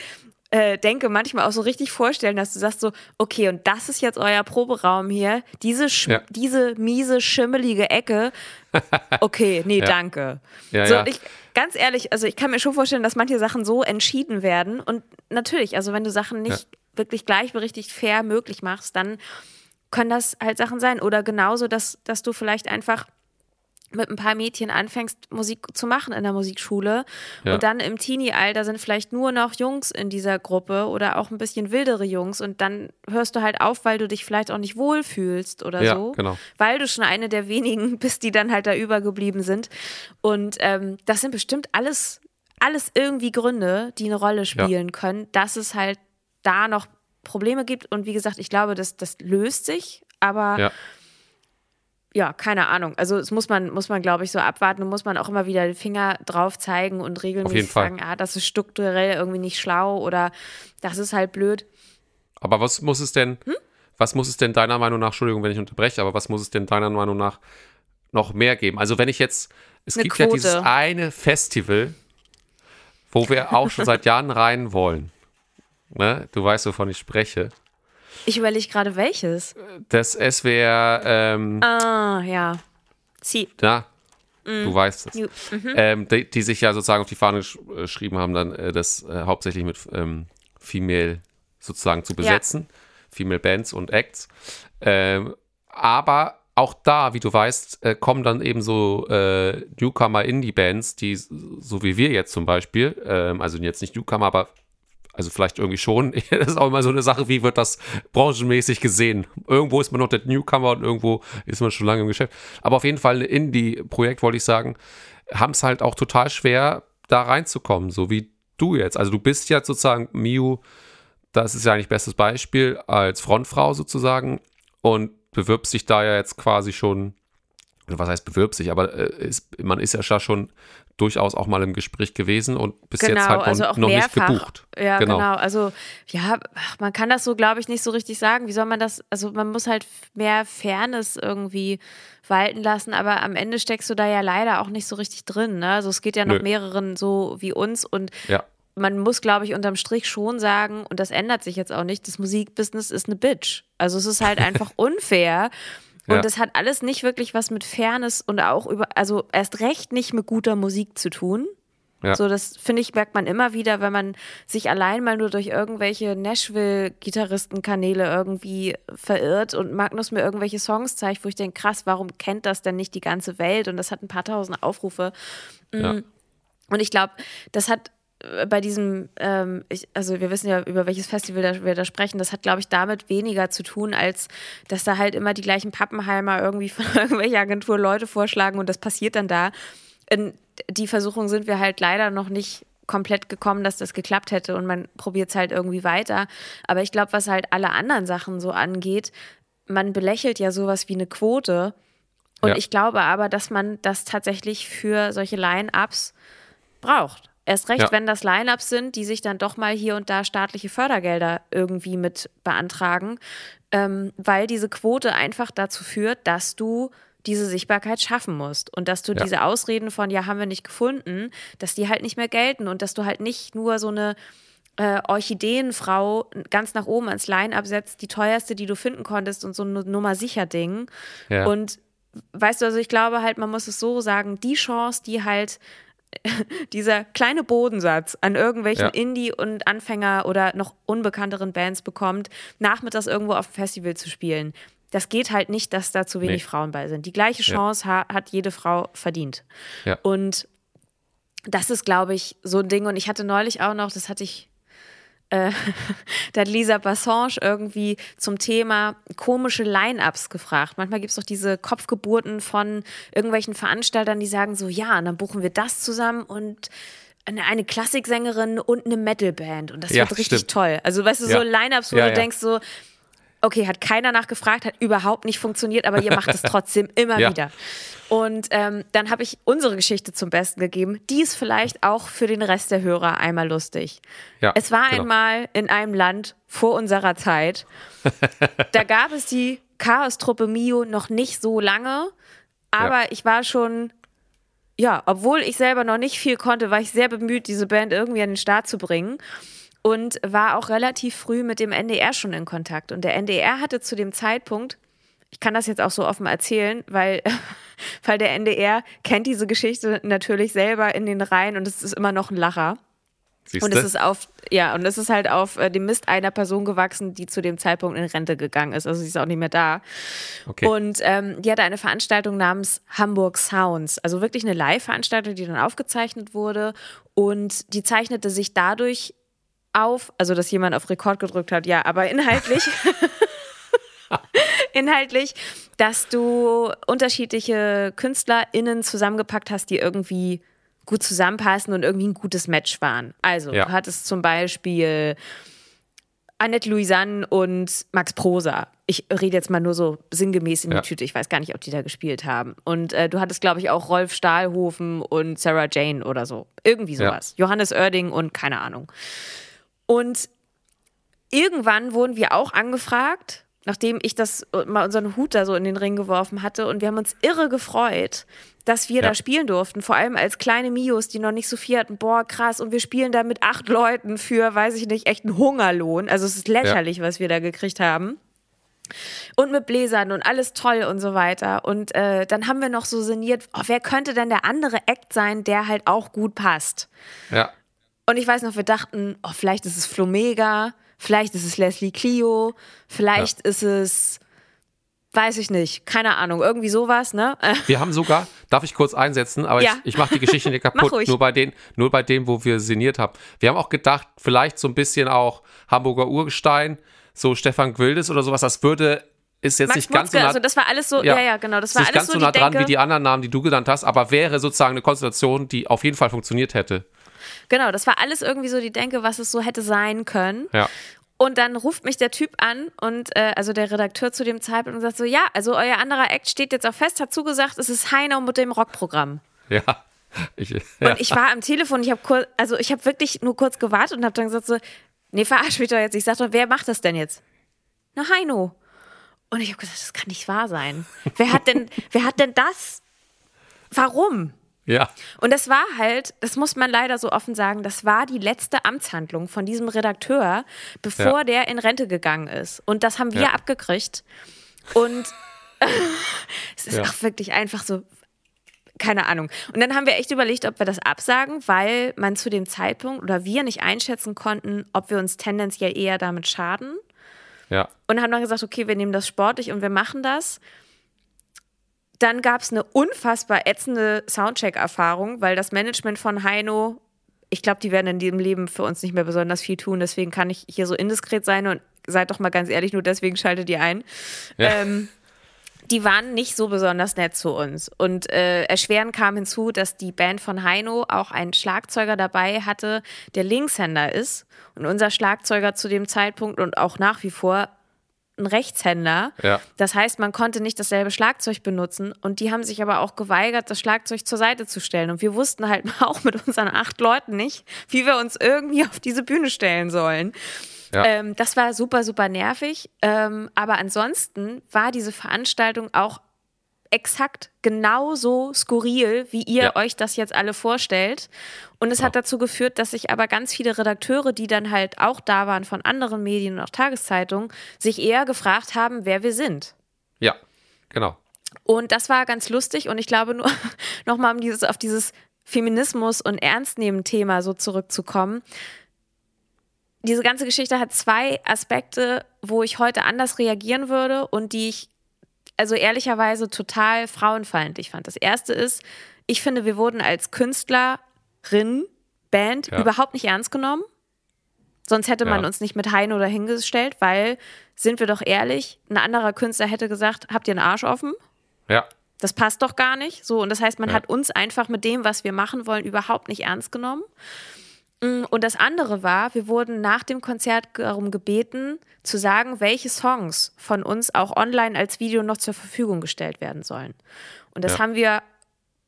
äh, denke manchmal auch so richtig vorstellen, dass du sagst so, okay, und das ist jetzt euer Proberaum hier, diese, sch Ja. diese miese, schimmelige Ecke. [LAUGHS] Okay, nee, danke. Ja, so, ja. Ich, ganz ehrlich, also ich kann mir schon vorstellen, dass manche Sachen so entschieden werden. Und natürlich, also wenn du Sachen nicht wirklich gleichberechtigt fair möglich machst, dann können das halt Sachen sein. Oder genauso, dass, dass du vielleicht einfach mit ein paar Mädchen anfängst, Musik zu machen in der Musikschule Ja. und dann im Teenie-Alter sind vielleicht nur noch Jungs in dieser Gruppe oder auch ein bisschen wildere Jungs und dann hörst du halt auf, weil du dich vielleicht auch nicht wohlfühlst oder Ja, so, genau. weil du schon eine der wenigen [LAUGHS] bist, die dann halt da übergeblieben sind und ähm, das sind bestimmt alles, alles irgendwie Gründe, die eine Rolle spielen können, dass es halt da noch Probleme gibt und wie gesagt, ich glaube, das, das löst sich, aber ja. ja, keine Ahnung. Also es muss man, muss man, glaube ich, so abwarten und muss man auch immer wieder den Finger drauf zeigen und regelmäßig sagen, ah, das ist strukturell irgendwie nicht schlau oder das ist halt blöd. Aber was muss es denn, Hm? was muss es denn deiner Meinung nach, Entschuldigung, wenn ich unterbreche, aber was muss es denn deiner Meinung nach noch mehr geben? Also wenn ich jetzt, es Eine gibt ja Quote. dieses eine Festival, wo wir auch schon seit [LAUGHS] Jahren rein wollen. Ne? Du weißt, wovon ich spreche. Ich überlege gerade welches. Das SWR, ähm, Ah, ja. Sie. na, du weißt es. Mhm. Ähm, die, die sich ja sozusagen auf die Fahne gesch äh, geschrieben haben, dann äh, das äh, hauptsächlich mit ähm, Female sozusagen zu besetzen. Female Bands und Acts. Ähm, aber auch da, wie du weißt, äh, kommen dann eben so äh, Newcomer-Indie-Bands, die so wie wir jetzt zum Beispiel, ähm, also jetzt nicht Newcomer, aber also vielleicht irgendwie schon. [LAUGHS] Das ist auch immer so eine Sache, wie wird das branchenmäßig gesehen? Irgendwo ist man noch der Newcomer und irgendwo ist man schon lange im Geschäft. Aber auf jeden Fall ein Indie-Projekt, wollte ich sagen, haben es halt auch total schwer, da reinzukommen, so wie du jetzt. Also du bist ja sozusagen Miu, das ist ja eigentlich bestes Beispiel, als Frontfrau sozusagen und bewirbst dich da ja jetzt quasi schon, was heißt bewirbt sich, aber äh, ist, man ist ja schon durchaus auch mal im Gespräch gewesen und bis Genau, jetzt halt noch, also auch noch nicht gebucht. Ja, genau. Also, ja, man kann das so, glaube ich, nicht so richtig sagen. Wie soll man das, also man muss halt mehr Fairness irgendwie walten lassen, aber am Ende steckst du da ja leider auch nicht so richtig drin. Ne? Also es geht ja noch Nö. mehreren so wie uns und Ja, man muss, glaube ich, unterm Strich schon sagen, und das ändert sich jetzt auch nicht, das Musikbusiness ist eine Bitch. Also es ist halt [LAUGHS] einfach unfair. Und Ja. das hat alles nicht wirklich was mit Fairness und auch über, also erst recht nicht mit guter Musik zu tun. ja. So, das finde ich, merkt man immer wieder, wenn man sich allein mal nur durch irgendwelche Nashville-Gitarristenkanäle irgendwie verirrt und Magnus mir irgendwelche Songs zeigt, wo ich denke, krass, warum kennt das denn nicht die ganze Welt? Und das hat ein paar tausend Aufrufe. ja. Und ich glaube, das hat bei diesem, ähm, ich, also wir wissen ja, über welches Festival da, wir da sprechen, das hat, glaube ich, damit weniger zu tun, als dass da halt immer die gleichen Pappenheimer irgendwie [LAUGHS] von irgendwelcher Agentur Leute vorschlagen und das passiert dann da. In die Versuchung sind wir halt leider noch nicht komplett gekommen, dass das geklappt hätte und man probiert es halt irgendwie weiter. Aber ich glaube, was halt alle anderen Sachen so angeht, man belächelt ja sowas wie eine Quote. Und Ja. ich glaube aber, dass man das tatsächlich für solche Line-Ups braucht. Erst recht, Ja. wenn das Line-Ups sind, die sich dann doch mal hier und da staatliche Fördergelder irgendwie mit beantragen, ähm, weil diese Quote einfach dazu führt, dass du diese Sichtbarkeit schaffen musst und dass du Ja. diese Ausreden von, ja, haben wir nicht gefunden, dass die halt nicht mehr gelten und dass du halt nicht nur so eine äh, Orchideenfrau ganz nach oben ans Line-Up setzt, die teuerste, die du finden konntest und so ein Nummer sicher Ding. Ja. Und weißt du, also ich glaube halt, man muss es so sagen, die Chance, die halt [LAUGHS] dieser kleine Bodensatz an irgendwelchen Ja. Indie- und Anfänger oder noch unbekannteren Bands bekommt, nachmittags irgendwo auf dem Festival zu spielen. Das geht halt nicht, dass da zu wenig Nee. Frauen bei sind. Die gleiche Ja. Chance ha hat jede Frau verdient. Ja. Und das ist, glaube ich, so ein Ding. Und ich hatte neulich auch noch, das hatte ich, äh, [LAUGHS] da hat Lisa Bassange irgendwie zum Thema komische Line-Ups gefragt. Manchmal gibt es doch diese Kopfgeburten von irgendwelchen Veranstaltern, die sagen so, ja, und dann buchen wir das zusammen und eine, Klassiksängerin und eine Metalband. Und das Ja, wird richtig stimmt. toll. Also, weißt du, so Ja. Line-Ups, wo Ja, du denkst so, okay, hat keiner nachgefragt, hat überhaupt nicht funktioniert, aber ihr macht es [LAUGHS] trotzdem immer Ja. wieder. Und ähm, dann habe ich unsere Geschichte zum Besten gegeben. Die ist vielleicht auch für den Rest der Hörer einmal lustig. Ja, es war genau. einmal in einem Land vor unserer Zeit. da [LAUGHS] gab es die Chaos-Truppe Mio noch nicht so lange, aber Ja. ich war schon, ja, obwohl ich selber noch nicht viel konnte, war ich sehr bemüht, diese Band irgendwie an den Start zu bringen. Und war auch relativ früh mit dem NDR schon in Kontakt. Und der NDR hatte zu dem Zeitpunkt, ich kann das jetzt auch so offen erzählen, weil, [LAUGHS] weil der NDR kennt diese Geschichte natürlich selber in den Reihen und es ist immer noch ein Lacher. Siehst Und du? es ist auf, ja, und es ist halt auf äh, dem Mist einer Person gewachsen, die zu dem Zeitpunkt in Rente gegangen ist. Also sie ist auch nicht mehr da. Okay. Und ähm, die hatte eine Veranstaltung namens Hamburg Sounds. Also wirklich eine Live-Veranstaltung, die dann aufgezeichnet wurde. Und die zeichnete sich dadurch auf, also dass jemand auf Rekord gedrückt hat, ja, aber inhaltlich. [LAUGHS] inhaltlich, dass du unterschiedliche KünstlerInnen zusammengepackt hast, die irgendwie gut zusammenpassen und irgendwie ein gutes Match waren. Also, Ja. du hattest zum Beispiel Annette Louisanne und Max Prosa. Ich rede jetzt mal nur so sinngemäß in die Ja. Tüte. Ich weiß gar nicht, ob die da gespielt haben. Und äh, du hattest, glaube ich, auch Rolf Stahlhofen und Sarah Jane oder so. Irgendwie Ja. sowas. Johannes Oerding und keine Ahnung. Und irgendwann wurden wir auch angefragt, nachdem ich das äh, mal unseren Hut da so in den Ring geworfen hatte. Und wir haben uns irre gefreut, dass wir Ja. da spielen durften. Vor allem als kleine Mios, die noch nicht so viel hatten. Boah, krass. Und wir spielen da mit acht Leuten für, weiß ich nicht, echt einen Hungerlohn. Also es ist lächerlich, was wir da gekriegt haben. Und mit Bläsern und alles toll und so weiter. Und äh, dann haben wir noch so sinniert, oh, wer könnte denn der andere Act sein, der halt auch gut passt? ja. Und ich weiß noch, wir dachten, oh, vielleicht ist es Flomega, vielleicht ist es Leslie Clio, vielleicht ist es, weiß ich nicht, keine Ahnung, irgendwie sowas, ne? [LAUGHS] Wir haben sogar, darf ich kurz einsetzen, aber Ja. ich, ich mache die Geschichte nicht [LAUGHS] kaputt, nur bei, den, nur bei dem, wo wir sinniert haben. Wir haben auch gedacht, vielleicht so ein bisschen auch Hamburger Urgestein, so Stefan Gwildes oder sowas, das würde, ist jetzt Max nicht ganz so Mutzke, nah, also das war alles so, ja, ja, genau, das war alles ganz so nah dran Denke, wie die anderen Namen, die du genannt hast, aber wäre sozusagen eine Konstellation, die auf jeden Fall funktioniert hätte. Genau, das war alles irgendwie so die Denke, was es so hätte sein können. Ja. Und dann ruft mich der Typ an und äh, also der Redakteur zu dem Zeitpunkt und sagt so, ja, also euer anderer Act steht jetzt auch fest, hat zugesagt, es ist Heino mit dem Rockprogramm. Ja. [LAUGHS] Ich, Und ja. ich war am Telefon, ich habe kurz, also ich habe wirklich nur kurz gewartet und habe dann gesagt so, nee, verarsch mich doch jetzt. Ich sag doch, wer macht das denn jetzt? Na, Heino. Und ich habe gesagt, das kann nicht wahr sein. Wer hat denn, wer hat denn das? Warum? Ja. Und das war halt, das muss man leider so offen sagen, das war die letzte Amtshandlung von diesem Redakteur, bevor Ja. der in Rente gegangen ist. Und das haben wir Ja. abgekriegt. Und [LAUGHS] es ist Ja. auch wirklich einfach so, keine Ahnung. Und dann haben wir echt überlegt, ob wir das absagen, weil man zu dem Zeitpunkt oder wir nicht einschätzen konnten, ob wir uns tendenziell eher damit schaden. Ja. Und haben dann gesagt, okay, wir nehmen das sportlich und wir machen das. Dann gab es eine unfassbar ätzende Soundcheck-Erfahrung, weil das Management von Heino, ich glaube, die werden in diesem Leben für uns nicht mehr besonders viel tun. Deswegen kann ich hier so indiskret sein und seid doch mal ganz ehrlich, nur deswegen schaltet ihr ein. Ja. Ähm, die waren nicht so besonders nett zu uns. Und äh, erschwerend kam hinzu, dass die Band von Heino auch einen Schlagzeuger dabei hatte, der Linkshänder ist. Und unser Schlagzeuger zu dem Zeitpunkt und auch nach wie vor ein Rechtshänder. Ja. Das heißt, man konnte nicht dasselbe Schlagzeug benutzen. Und die haben sich aber auch geweigert, das Schlagzeug zur Seite zu stellen. Und wir wussten halt [LAUGHS] auch mit unseren acht Leuten nicht, wie wir uns irgendwie auf diese Bühne stellen sollen. Ja. Ähm, das war super, super nervig. Ähm, aber ansonsten war diese Veranstaltung auch exakt genauso skurril, wie ihr Ja. euch das jetzt alle vorstellt. Und es hat Ja. dazu geführt, dass sich aber ganz viele Redakteure, die dann halt auch da waren von anderen Medien und auch Tageszeitungen, sich eher gefragt haben, wer wir sind. Ja. Genau. Und das war ganz lustig und ich glaube nur [LAUGHS] nochmal um dieses, auf dieses Feminismus und Ernstnehmen-Thema so zurückzukommen. Diese ganze Geschichte hat zwei Aspekte, wo ich heute anders reagieren würde und die ich also ehrlicherweise total frauenfeindlich fand. Das erste ist, ich finde, wir wurden als Künstlerin, Band Ja. überhaupt nicht ernst genommen. Sonst hätte man Ja. uns nicht mit Heino dahingestellt, weil, sind wir doch ehrlich, ein anderer Künstler hätte gesagt, habt ihr einen Arsch offen? Ja. Das passt doch gar nicht. So, und das heißt, man Ja. hat uns einfach mit dem, was wir machen wollen, überhaupt nicht ernst genommen. Mm, Und das andere war, wir wurden nach dem Konzert darum gebeten, zu sagen, welche Songs von uns auch online als Video noch zur Verfügung gestellt werden sollen. Und das Ja. haben wir,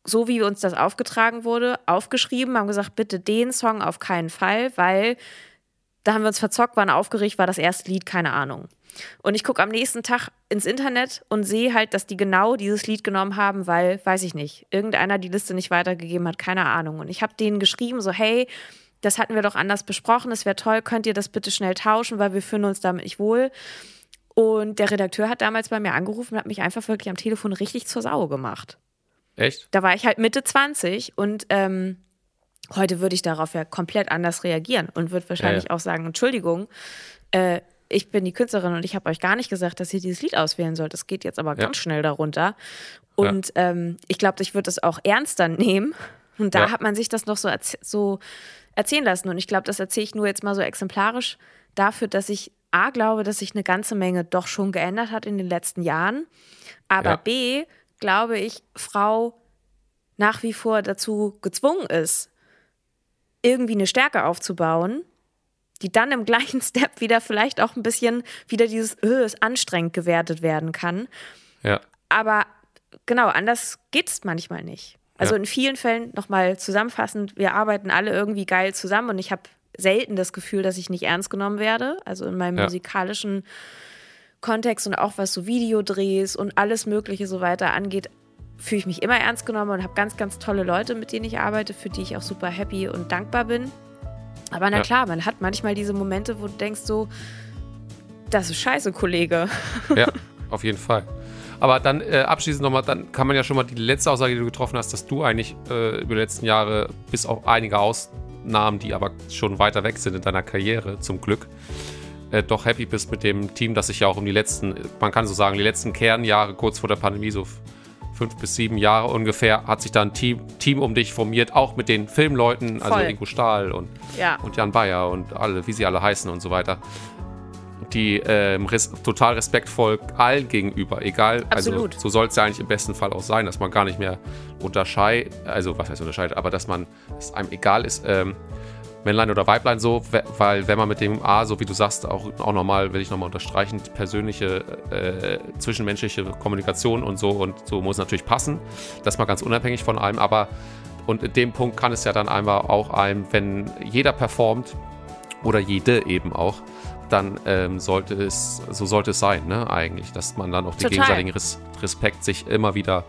so wie uns das aufgetragen wurde, aufgeschrieben, haben gesagt, bitte den Song auf keinen Fall, weil da haben wir uns verzockt, waren aufgeregt, war das erste Lied, keine Ahnung. Und ich gucke am nächsten Tag ins Internet und sehe halt, dass die genau dieses Lied genommen haben, weil, weiß ich nicht, irgendeiner die Liste nicht weitergegeben hat, keine Ahnung. Und ich habe denen geschrieben, so, hey, das hatten wir doch anders besprochen, es wäre toll, könnt ihr das bitte schnell tauschen, weil wir fühlen uns damit nicht wohl. Und der Redakteur hat damals bei mir angerufen und hat mich einfach wirklich am Telefon richtig zur Sau gemacht. Echt? Da war ich halt Mitte 20 und ähm, heute würde ich darauf ja komplett anders reagieren und würde wahrscheinlich Ja, auch sagen, Entschuldigung, äh, ich bin die Künstlerin und ich habe euch gar nicht gesagt, dass ihr dieses Lied auswählen sollt. Das geht jetzt aber Ja. ganz schnell darunter. Und ähm, ich glaube, ich würde es auch ernster nehmen. Und da Ja. hat man sich das noch so, so erzählen lassen. Und ich glaube, das erzähle ich nur jetzt mal so exemplarisch dafür, dass ich A, glaube, dass sich eine ganze Menge doch schon geändert hat in den letzten Jahren. Aber Ja. B, glaube ich, Frau nach wie vor dazu gezwungen ist, irgendwie eine Stärke aufzubauen, die dann im [LAUGHS] gleichen Step wieder vielleicht auch ein bisschen wieder dieses, öh, ist anstrengend gewertet werden kann. Ja. Aber genau, anders geht es manchmal nicht. Also Ja. in vielen Fällen nochmal zusammenfassend, wir arbeiten alle irgendwie geil zusammen und ich habe selten das Gefühl, dass ich nicht ernst genommen werde. Also in meinem Ja. musikalischen Kontext und auch was so Videodrehs und alles Mögliche so weiter angeht, fühle ich mich immer ernst genommen und habe ganz, ganz tolle Leute, mit denen ich arbeite, für die ich auch super happy und dankbar bin. Aber na Ja. klar, man hat manchmal diese Momente, wo du denkst so, das ist scheiße, Kollege. Ja, [LAUGHS] auf jeden Fall. Aber dann äh, abschließend nochmal, dann kann man ja schon mal die letzte Aussage, die du getroffen hast, dass du eigentlich äh, über die letzten Jahre, bis auf einige Ausnahmen, die aber schon weiter weg sind in deiner Karriere, zum Glück, äh, doch happy bist mit dem Team, das sich ja auch um die letzten, man kann so sagen, die letzten Kernjahre kurz vor der Pandemie, so fünf bis sieben Jahre ungefähr, hat sich da ein Team, Team um dich formiert, auch mit den Filmleuten, also Voll. Ingo Stahl und Ja. und Jan Bayer und alle, wie sie alle heißen und so weiter, die ähm, res total respektvoll allen gegenüber, egal, Absolut. also so soll es ja eigentlich im besten Fall auch sein, dass man gar nicht mehr unterscheidet, also was heißt unterscheidet, aber dass man, es einem egal ist, ähm, Männlein oder Weiblein so, we- weil wenn man mit dem A, so wie du sagst, auch, auch nochmal, will ich nochmal unterstreichen, persönliche, äh, zwischenmenschliche Kommunikation und so und so muss natürlich passen, das mal ganz unabhängig von allem, aber und in dem Punkt kann es ja dann einmal auch einem, wenn jeder performt oder jede eben auch, dann ähm, sollte es, so sollte es sein, ne, eigentlich, dass man dann auch den Total. gegenseitigen Res Respekt sich immer wieder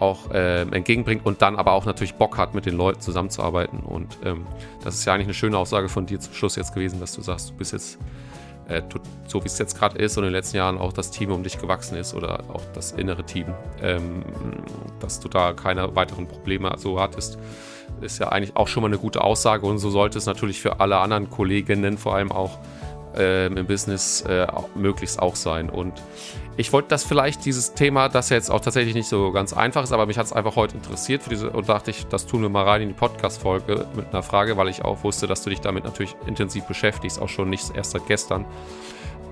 auch ähm, entgegenbringt und dann aber auch natürlich Bock hat, mit den Leuten zusammenzuarbeiten. Und ähm, das ist ja eigentlich eine schöne Aussage von dir zum Schluss jetzt gewesen, dass du sagst, du bist jetzt äh, so wie es jetzt gerade ist und in den letzten Jahren auch das Team um dich gewachsen ist oder auch das innere Team, ähm, dass du da keine weiteren Probleme so hattest, ist ja eigentlich auch schon mal eine gute Aussage und so sollte es natürlich für alle anderen Kolleginnen vor allem auch ähm, im Business äh, möglichst auch sein. Und ich wollte das vielleicht, dieses Thema, das jetzt auch tatsächlich nicht so ganz einfach ist, aber mich hat es einfach heute interessiert für diese, und dachte ich, das tun wir mal rein in die Podcast-Folge mit einer Frage, weil ich auch wusste, dass du dich damit natürlich intensiv beschäftigst, auch schon nicht erst seit gestern.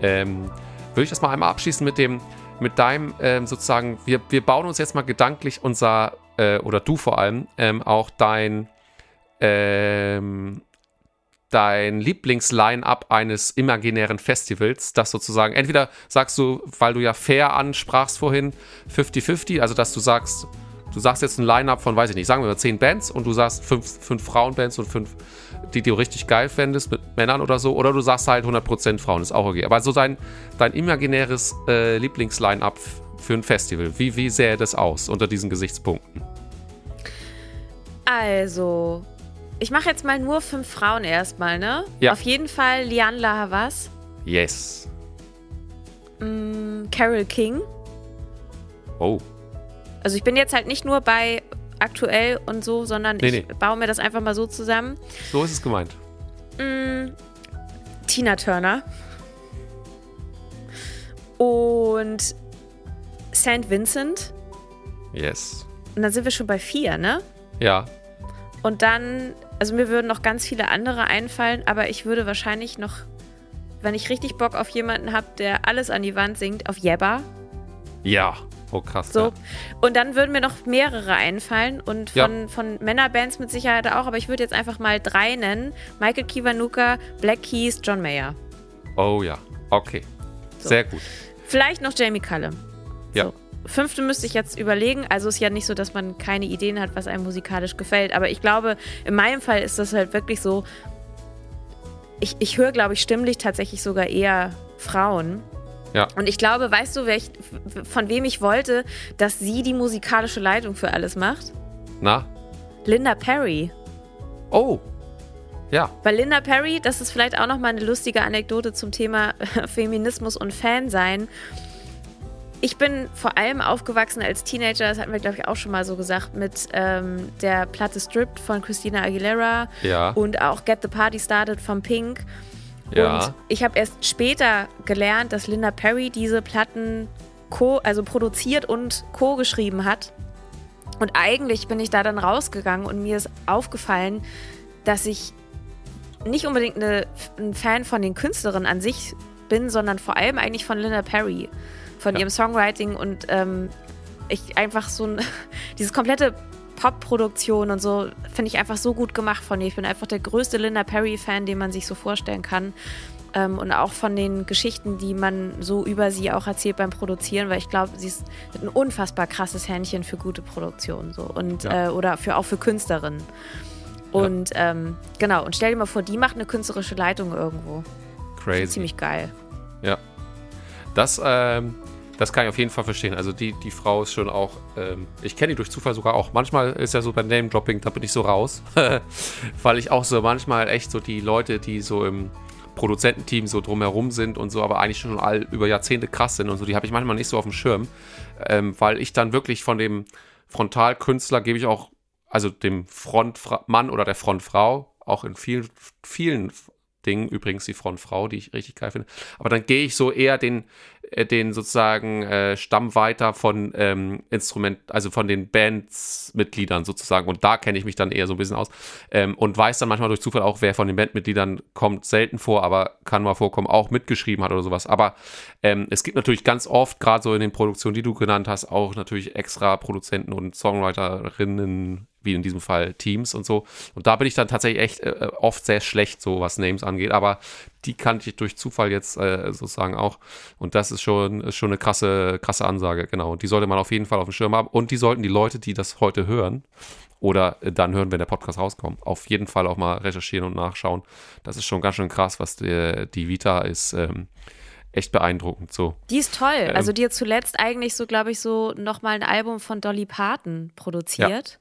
Ähm, würde ich das mal einmal abschließen mit dem, mit deinem ähm, sozusagen, wir, wir bauen uns jetzt mal gedanklich unser, äh, oder du vor allem, ähm, auch dein, ähm, dein Lieblings-Line-Up eines imaginären Festivals, das sozusagen, entweder sagst du, weil du ja fair ansprachst vorhin, 50-50, also dass du sagst, du sagst jetzt ein Line-Up von, weiß ich nicht, sagen wir mal 10 Bands und du sagst fünf, fünf Frauenbands und fünf, die du richtig geil fändest mit Männern oder so, oder du sagst halt 100% Frauen, ist auch okay. Aber so dein, dein imaginäres äh, Lieblings-Line-Up für ein Festival, wie, wie sähe das aus unter diesen Gesichtspunkten? Also, ich mache jetzt mal nur fünf Frauen erstmal, ne? Ja. Auf jeden Fall Liane La Havas, Yes. Carol King. Oh, Also ich bin jetzt halt nicht nur bei aktuell und so, sondern Nee, ich nee. baue mir das einfach mal so zusammen. so ist es gemeint. Tina Turner. Und St. Vincent. Yes. Und dann sind wir schon bei vier, ne? Ja, Und dann, also mir würden noch ganz viele andere einfallen, aber ich würde wahrscheinlich noch, wenn ich richtig Bock auf jemanden habe, der alles an die Wand singt, auf Jebba. ja. Oh, krass. So. Ja. Und dann würden mir noch mehrere einfallen und Ja. von, von Männerbands mit Sicherheit auch, aber ich würde jetzt einfach mal drei nennen. Michael Kiwanuka, Black Keys, John Mayer. Oh ja, okay. So. Sehr gut. Vielleicht noch Jamie Cullum. Ja. So. Fünfte müsste ich jetzt überlegen. Also ist ja nicht so, dass man keine Ideen hat, was einem musikalisch gefällt. Aber ich glaube, in meinem Fall ist das halt wirklich so. Ich, ich höre, glaube ich, stimmlich tatsächlich sogar eher Frauen. Ja. Und ich glaube, weißt du, ich, von wem ich wollte, dass sie die musikalische Leitung für alles macht? Na? Linda Perry. Oh. Ja. Weil Linda Perry, das ist vielleicht auch noch mal eine lustige Anekdote zum Thema [LAUGHS] Feminismus und Fansein. Ich bin vor allem aufgewachsen als Teenager, das hatten wir, glaube ich, auch schon mal so gesagt, mit ähm, der Platte Stripped von Christina Aguilera Ja. und auch Get the Party Started von Pink. Ja. Und ich habe erst später gelernt, dass Linda Perry diese Platten co also produziert und co-geschrieben hat. Und eigentlich bin ich da dann rausgegangen und mir ist aufgefallen, dass ich nicht unbedingt eine, ein Fan von den Künstlerinnen an sich bin, sondern vor allem eigentlich von Linda Perry, von Ja. ihrem Songwriting und ähm, ich einfach so ein, [LAUGHS] dieses komplette Pop-Produktion und so finde ich einfach so gut gemacht von ihr. Ich bin einfach der größte Linda Perry-Fan, den man sich so vorstellen kann. Ähm, und auch von den Geschichten, die man so über sie auch erzählt beim Produzieren, weil ich glaube, sie ist ein unfassbar krasses Händchen für gute Produktion so und Ja. äh, oder für auch für Künstlerinnen. Und ähm, genau, und stell dir mal vor, die macht eine künstlerische Leitung irgendwo. Crazy. Ziemlich geil. Ja. Das, ähm, das kann ich auf jeden Fall verstehen. Also die, die Frau ist schon auch, ähm, ich kenne die durch Zufall sogar auch. Manchmal ist ja so bei Name-Dropping, da bin ich so raus. [LAUGHS] Weil ich auch so manchmal echt so die Leute, die so im Produzententeam so drumherum sind und so, aber eigentlich schon all über Jahrzehnte krass sind und so, die habe ich manchmal nicht so auf dem Schirm. Ähm, weil ich dann wirklich von dem Frontalkünstler gebe ich auch, also dem Frontmann oder der Frontfrau, auch in vielen, vielen Dingen, übrigens die Frontfrau, die ich richtig geil finde. Aber dann gehe ich so eher den, äh, den sozusagen äh, Stamm weiter von ähm, Instrument, also von den Bandsmitgliedern sozusagen. Und da kenne ich mich dann eher so ein bisschen aus. Ähm, und weiß dann manchmal durch Zufall auch, wer von den Bandmitgliedern kommt selten vor, aber kann mal vorkommen, auch mitgeschrieben hat oder sowas. Aber ähm, es gibt natürlich ganz oft, gerade so in den Produktionen, die du genannt hast, auch natürlich extra Produzenten und Songwriterinnen, wie in diesem Fall Teams und so. Und da bin ich dann tatsächlich echt äh, oft sehr schlecht, so was Names angeht. Aber die kannte ich durch Zufall jetzt äh, sozusagen auch. Und das ist schon, ist schon eine krasse, krasse Ansage, genau. Und die sollte man auf jeden Fall auf dem Schirm haben. Und die sollten die Leute, die das heute hören, oder äh, dann hören, wenn der Podcast rauskommt. Auf jeden Fall auch mal recherchieren und nachschauen. Das ist schon ganz schön krass, was die, die Vita ist. Ähm, echt beeindruckend. So. Die ist toll. Ähm. also die hat zuletzt eigentlich so, glaube ich, so nochmal ein Album von Dolly Parton produziert.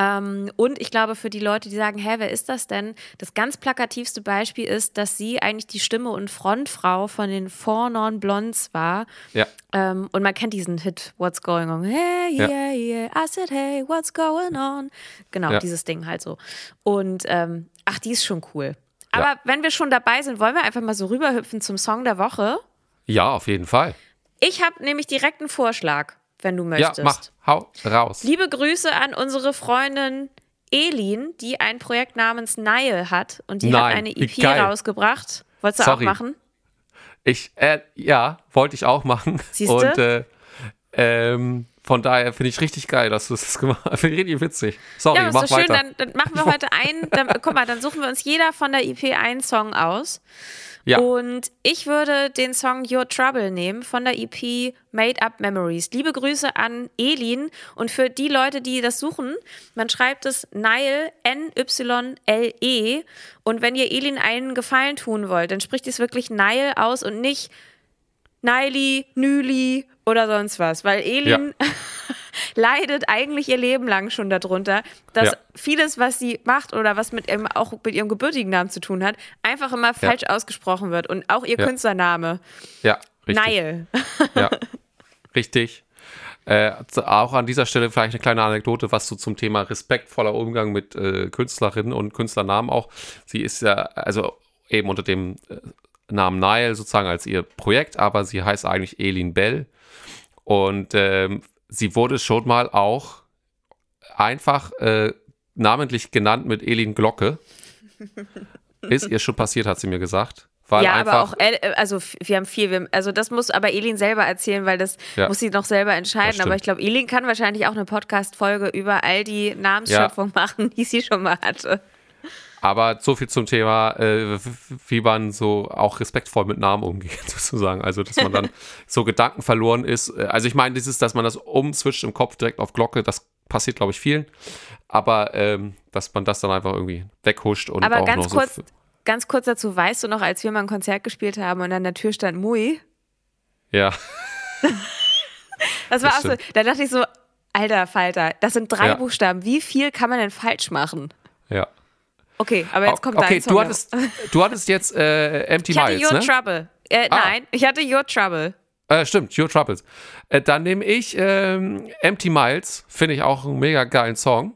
Ähm, und ich glaube, für die Leute, die sagen, hä, wer ist das denn? Das ganz plakativste Beispiel ist, dass sie eigentlich die Stimme und Frontfrau von den Four Non Blondes war. Ja, Ähm, und man kennt diesen Hit, What's Going On? Hey, Ja. yeah, yeah, I said, hey, what's going on? Genau, Ja. dieses Ding halt so. Und ähm, ach, die ist schon cool. Aber Ja. wenn wir schon dabei sind, wollen wir einfach mal so rüberhüpfen zum Song der Woche. ja, auf jeden Fall. Ich habe nämlich direkt einen Vorschlag, wenn du Ja, möchtest. mach, hau raus. Liebe Grüße an unsere Freundin Elin, die ein Projekt namens Nile hat und die hat Nein, eine wie EP geil. rausgebracht. Wolltest du Sorry. auch machen? Ich, äh, ja, wollte ich auch machen. Siehste? Und äh, ähm, von daher finde ich richtig geil, dass du das [LAUGHS] gemacht hast. Finde ich richtig witzig. Sorry, Ja, mach ist so schön, weiter. dann, dann machen wir heute [LAUGHS] einen, dann, guck mal, dann suchen wir uns jeder von der EP einen Song aus. Ja, Und ich würde den Song Your Trouble nehmen von der EP Made Up Memories. Liebe Grüße an Elin. Und für die Leute, die das suchen, man schreibt es Nile, N-Y-L-E. Und wenn ihr Elin einen Gefallen tun wollt, dann spricht es wirklich Nile aus und nicht Nili, Nüli oder sonst was. Weil Elin [LAUGHS] leidet eigentlich ihr Leben lang schon darunter, dass Ja. vieles, was sie macht oder was mit ihrem, auch mit ihrem gebürtigen Namen zu tun hat, einfach immer falsch ausgesprochen wird. Und auch ihr Ja. Künstlername, ja, richtig. Nile. Ja, richtig. Äh, auch an dieser Stelle vielleicht eine kleine Anekdote, was so zum Thema respektvoller Umgang mit äh, Künstlerinnen und Künstlernamen auch. Sie ist ja, also eben unter dem äh, Namen Nile sozusagen als ihr Projekt, aber sie heißt eigentlich Elin Bell. Und ähm, sie wurde schon mal auch einfach äh, namentlich genannt mit Elin Glocke. [LAUGHS] Ist ihr schon passiert, hat sie mir gesagt. Weil ja, aber auch, El- äh, also wir haben viel, also das muss aber Elin selber erzählen, weil das Ja. muss sie noch selber entscheiden. Aber ich glaube, Elin kann wahrscheinlich auch eine Podcast-Folge über all die Namensschöpfung machen, die sie schon mal hatte. Aber so viel zum Thema, äh, wie man so auch respektvoll mit Namen umgeht, [LAUGHS] sozusagen. Also, dass man dann [LAUGHS] so Gedanken verloren ist. Äh, Also, ich meine, dieses, dass man das umswitcht im Kopf direkt auf Glocke, das passiert, glaube ich, vielen. Aber ähm, dass man das dann einfach irgendwie weghuscht und Aber auch ganz noch kurz, so. ganz kurz dazu, weißt du noch, als wir mal ein Konzert gespielt haben und an der Tür stand Mui? Ja, Das war Das auch so, da dachte ich so, alter Falter, das sind drei Ja. Buchstaben. Wie viel kann man denn falsch machen? ja. Okay, aber jetzt kommt okay, dein Song. du hattest, [LAUGHS] du hattest jetzt äh, Empty ich hatte Miles, Your ne? Trouble. Äh, Ah. Nein, ich hatte Your Trouble. Äh, stimmt, Your Troubles. Äh, dann nehme ich ähm, Empty Miles, finde ich auch einen mega geilen Song.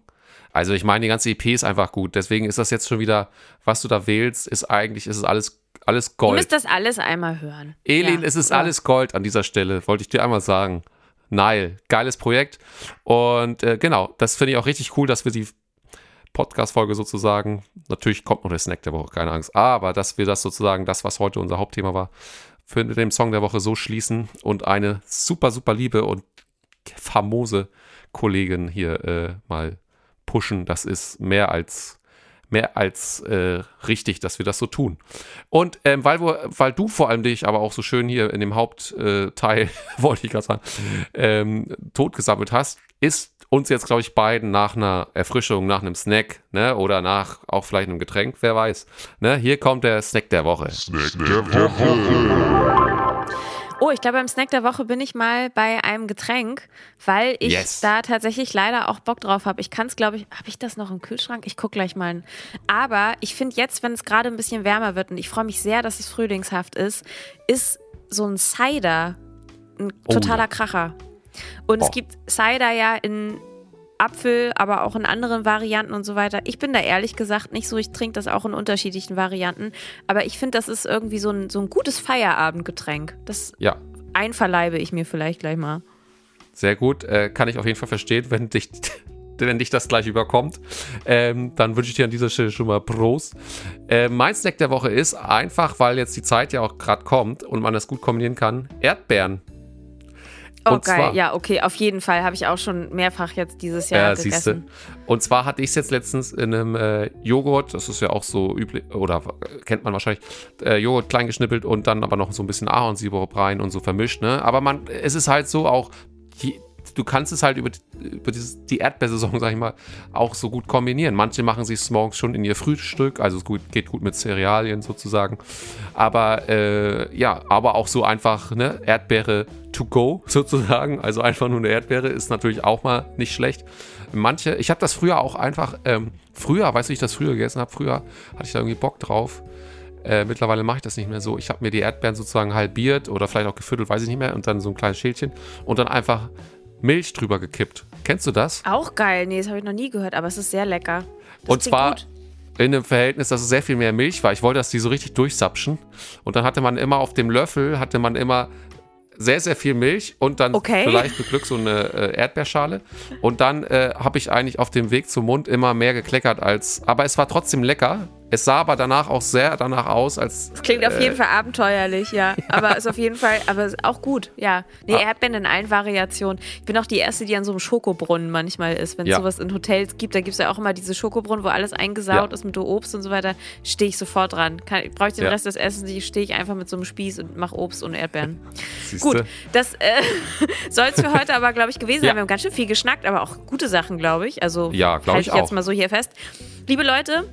Also ich meine, die ganze EP ist einfach gut. Deswegen ist das jetzt schon wieder, was du da wählst, ist eigentlich, ist es alles, alles Ihr Gold. müsst das alles einmal hören. Elin, Ja. es ist Ja. alles Gold an dieser Stelle, wollte ich dir einmal sagen. Nile, geiles Projekt. Und äh, genau, das finde ich auch richtig cool, dass wir die Podcast-Folge sozusagen, natürlich kommt noch der Snack der Woche, keine Angst, aber dass wir das sozusagen, das, was heute unser Hauptthema war, für den Song der Woche so schließen und eine super, super liebe und famose Kollegin hier äh, mal pushen. Das ist mehr als mehr als äh, richtig, dass wir das so tun. Und ähm, weil, weil du vor allem dich aber auch so schön hier in dem Hauptteil, äh, [LAUGHS] wollte ich gerade sagen, ähm, totgesammelt hast, ist uns jetzt, glaube ich, beiden nach einer Erfrischung, nach einem Snack, ne, oder nach auch vielleicht einem Getränk, wer weiß. Ne, hier kommt der Snack der Woche. Oh, ich glaube, beim Snack der Woche bin ich mal bei einem Getränk, weil ich Yes. da tatsächlich leider auch Bock drauf habe. Ich kann es, glaube ich, habe ich das noch im Kühlschrank? Ich gucke gleich mal. Aber ich finde jetzt, wenn es gerade ein bisschen wärmer wird und ich freue mich sehr, dass es frühlingshaft ist, ist so ein Cider ein Oh totaler ja. Kracher. Und es Oh. gibt Cider ja in Apfel, aber auch in anderen Varianten und so weiter. Ich bin da ehrlich gesagt nicht so. Ich trinke das auch in unterschiedlichen Varianten. Aber ich finde, das ist irgendwie so ein, so ein gutes Feierabendgetränk. Das Ja, einverleibe ich mir vielleicht gleich mal. Sehr gut, äh, kann ich auf jeden Fall verstehen, wenn dich, [LAUGHS] wenn dich das gleich überkommt. Ähm, dann wünsche ich dir an dieser Stelle schon mal Prost. Äh, mein Snack der Woche ist einfach, weil jetzt die Zeit ja auch gerade kommt und man das gut kombinieren kann, Erdbeeren. Oh, Und geil. zwar- ja, okay, auf jeden Fall. Habe ich auch schon mehrfach jetzt dieses Jahr Ja, siehst du. gegessen. Und zwar hatte ich es jetzt letztens in einem äh, Joghurt, das ist ja auch so üblich, oder äh, kennt man wahrscheinlich, äh, Joghurt klein geschnippelt und dann aber noch so ein bisschen Ahornsirup rein und so vermischt, ne? Aber man, es ist halt so auch, die, du kannst es halt über, über dieses, die Erdbeersaison, [LAUGHS] sag ich mal, auch so gut kombinieren. Manche machen sich morgens schon in ihr Frühstück, also es gut, geht gut mit Cerealien sozusagen. Aber äh, ja, aber auch so einfach, ne, Erdbeere to go [LAUGHS] sozusagen. Also einfach nur eine Erdbeere ist natürlich auch mal nicht schlecht. Manche, ich habe das früher auch einfach, ähm, früher, weißt du, wie ich das früher gegessen habe, früher hatte ich da irgendwie Bock drauf. Äh, mittlerweile mache ich das nicht mehr so. Ich habe mir die Erdbeeren sozusagen halbiert oder vielleicht auch geviertelt, weiß ich nicht mehr, und dann so ein kleines Schälchen und dann einfach Milch drüber gekippt. Kennst du das? Auch geil. Nee, das habe ich noch nie gehört, aber es ist sehr lecker. Das und zwar gut. in einem Verhältnis, dass es sehr viel mehr Milch war. Ich wollte, dass die so richtig durchsapschen. Und dann hatte man immer auf dem Löffel, hatte man immer sehr, sehr viel Milch und dann Okay. vielleicht mit Glück so eine äh, Erdbeerschale. Und dann äh, habe ich eigentlich auf dem Weg zum Mund immer mehr gekleckert als. Aber es war trotzdem lecker. Es sah aber danach auch sehr danach aus, als. Das klingt auf äh, jeden Fall abenteuerlich, [LAUGHS] ja. Aber ist auf jeden Fall, aber ist auch gut, ja. Nee, Ah. Erdbeeren in allen Variationen. Ich bin auch die Erste, die an so einem Schokobrunnen manchmal ist. Wenn es Ja. sowas in Hotels gibt, da gibt es ja auch immer diese Schokobrunnen, wo alles eingesaut Ja. ist mit Obst und so weiter. Stehe ich sofort dran. Kann, brauche ich den Ja. Rest des Essens nicht, stehe ich einfach mit so einem Spieß und mache Obst und Erdbeeren. [LAUGHS] siehste? Gut, das äh, [LAUGHS] soll es für heute aber, glaube ich, gewesen sein. Ja. Wir haben ganz schön viel geschnackt, aber auch gute Sachen, glaube ich. Also Ja, halte ich ich jetzt mal so hier fest. Liebe Leute,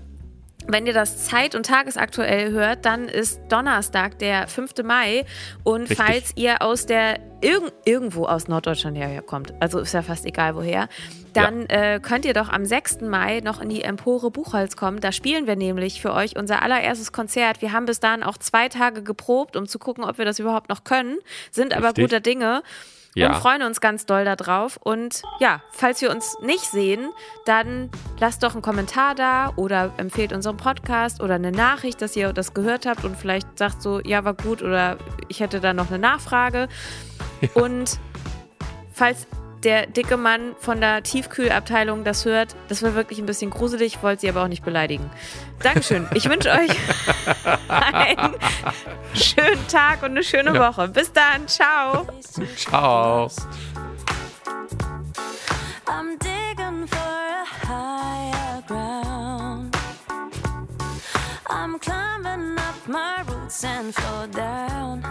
wenn ihr das zeit- und tagesaktuell hört, dann ist Donnerstag, der 5. Mai. Und Richtig. falls ihr aus der irg irgendwo aus Norddeutschland herkommt, also ist ja fast egal woher, dann äh, könnt ihr doch am 6. Mai noch in die Empore Buchholz kommen. Da spielen wir nämlich für euch unser allererstes Konzert. Wir haben bis dahin auch zwei Tage geprobt, um zu gucken, ob wir das überhaupt noch können, sind aber Richtig. guter Dinge. Ja. Und freuen uns ganz doll darauf. Und ja, falls wir uns nicht sehen, dann lasst doch einen Kommentar da oder empfehlt unseren Podcast oder eine Nachricht, dass ihr das gehört habt und vielleicht sagt so, ja, war gut oder ich hätte da noch eine Nachfrage. [LAUGHS] Und falls der dicke Mann von der Tiefkühlabteilung das hört, das war wirklich ein bisschen gruselig, wollte sie aber auch nicht beleidigen. Dankeschön. Ich wünsche [LAUGHS] euch einen schönen Tag und eine schöne Ja. Woche. Bis dann. Ciao. Ciao. I'm digging for a higher ground. I'm climbing up my roots and fall down.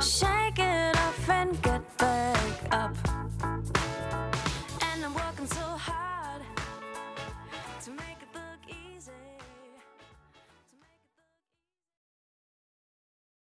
Shake it off and get back up. And I'm working so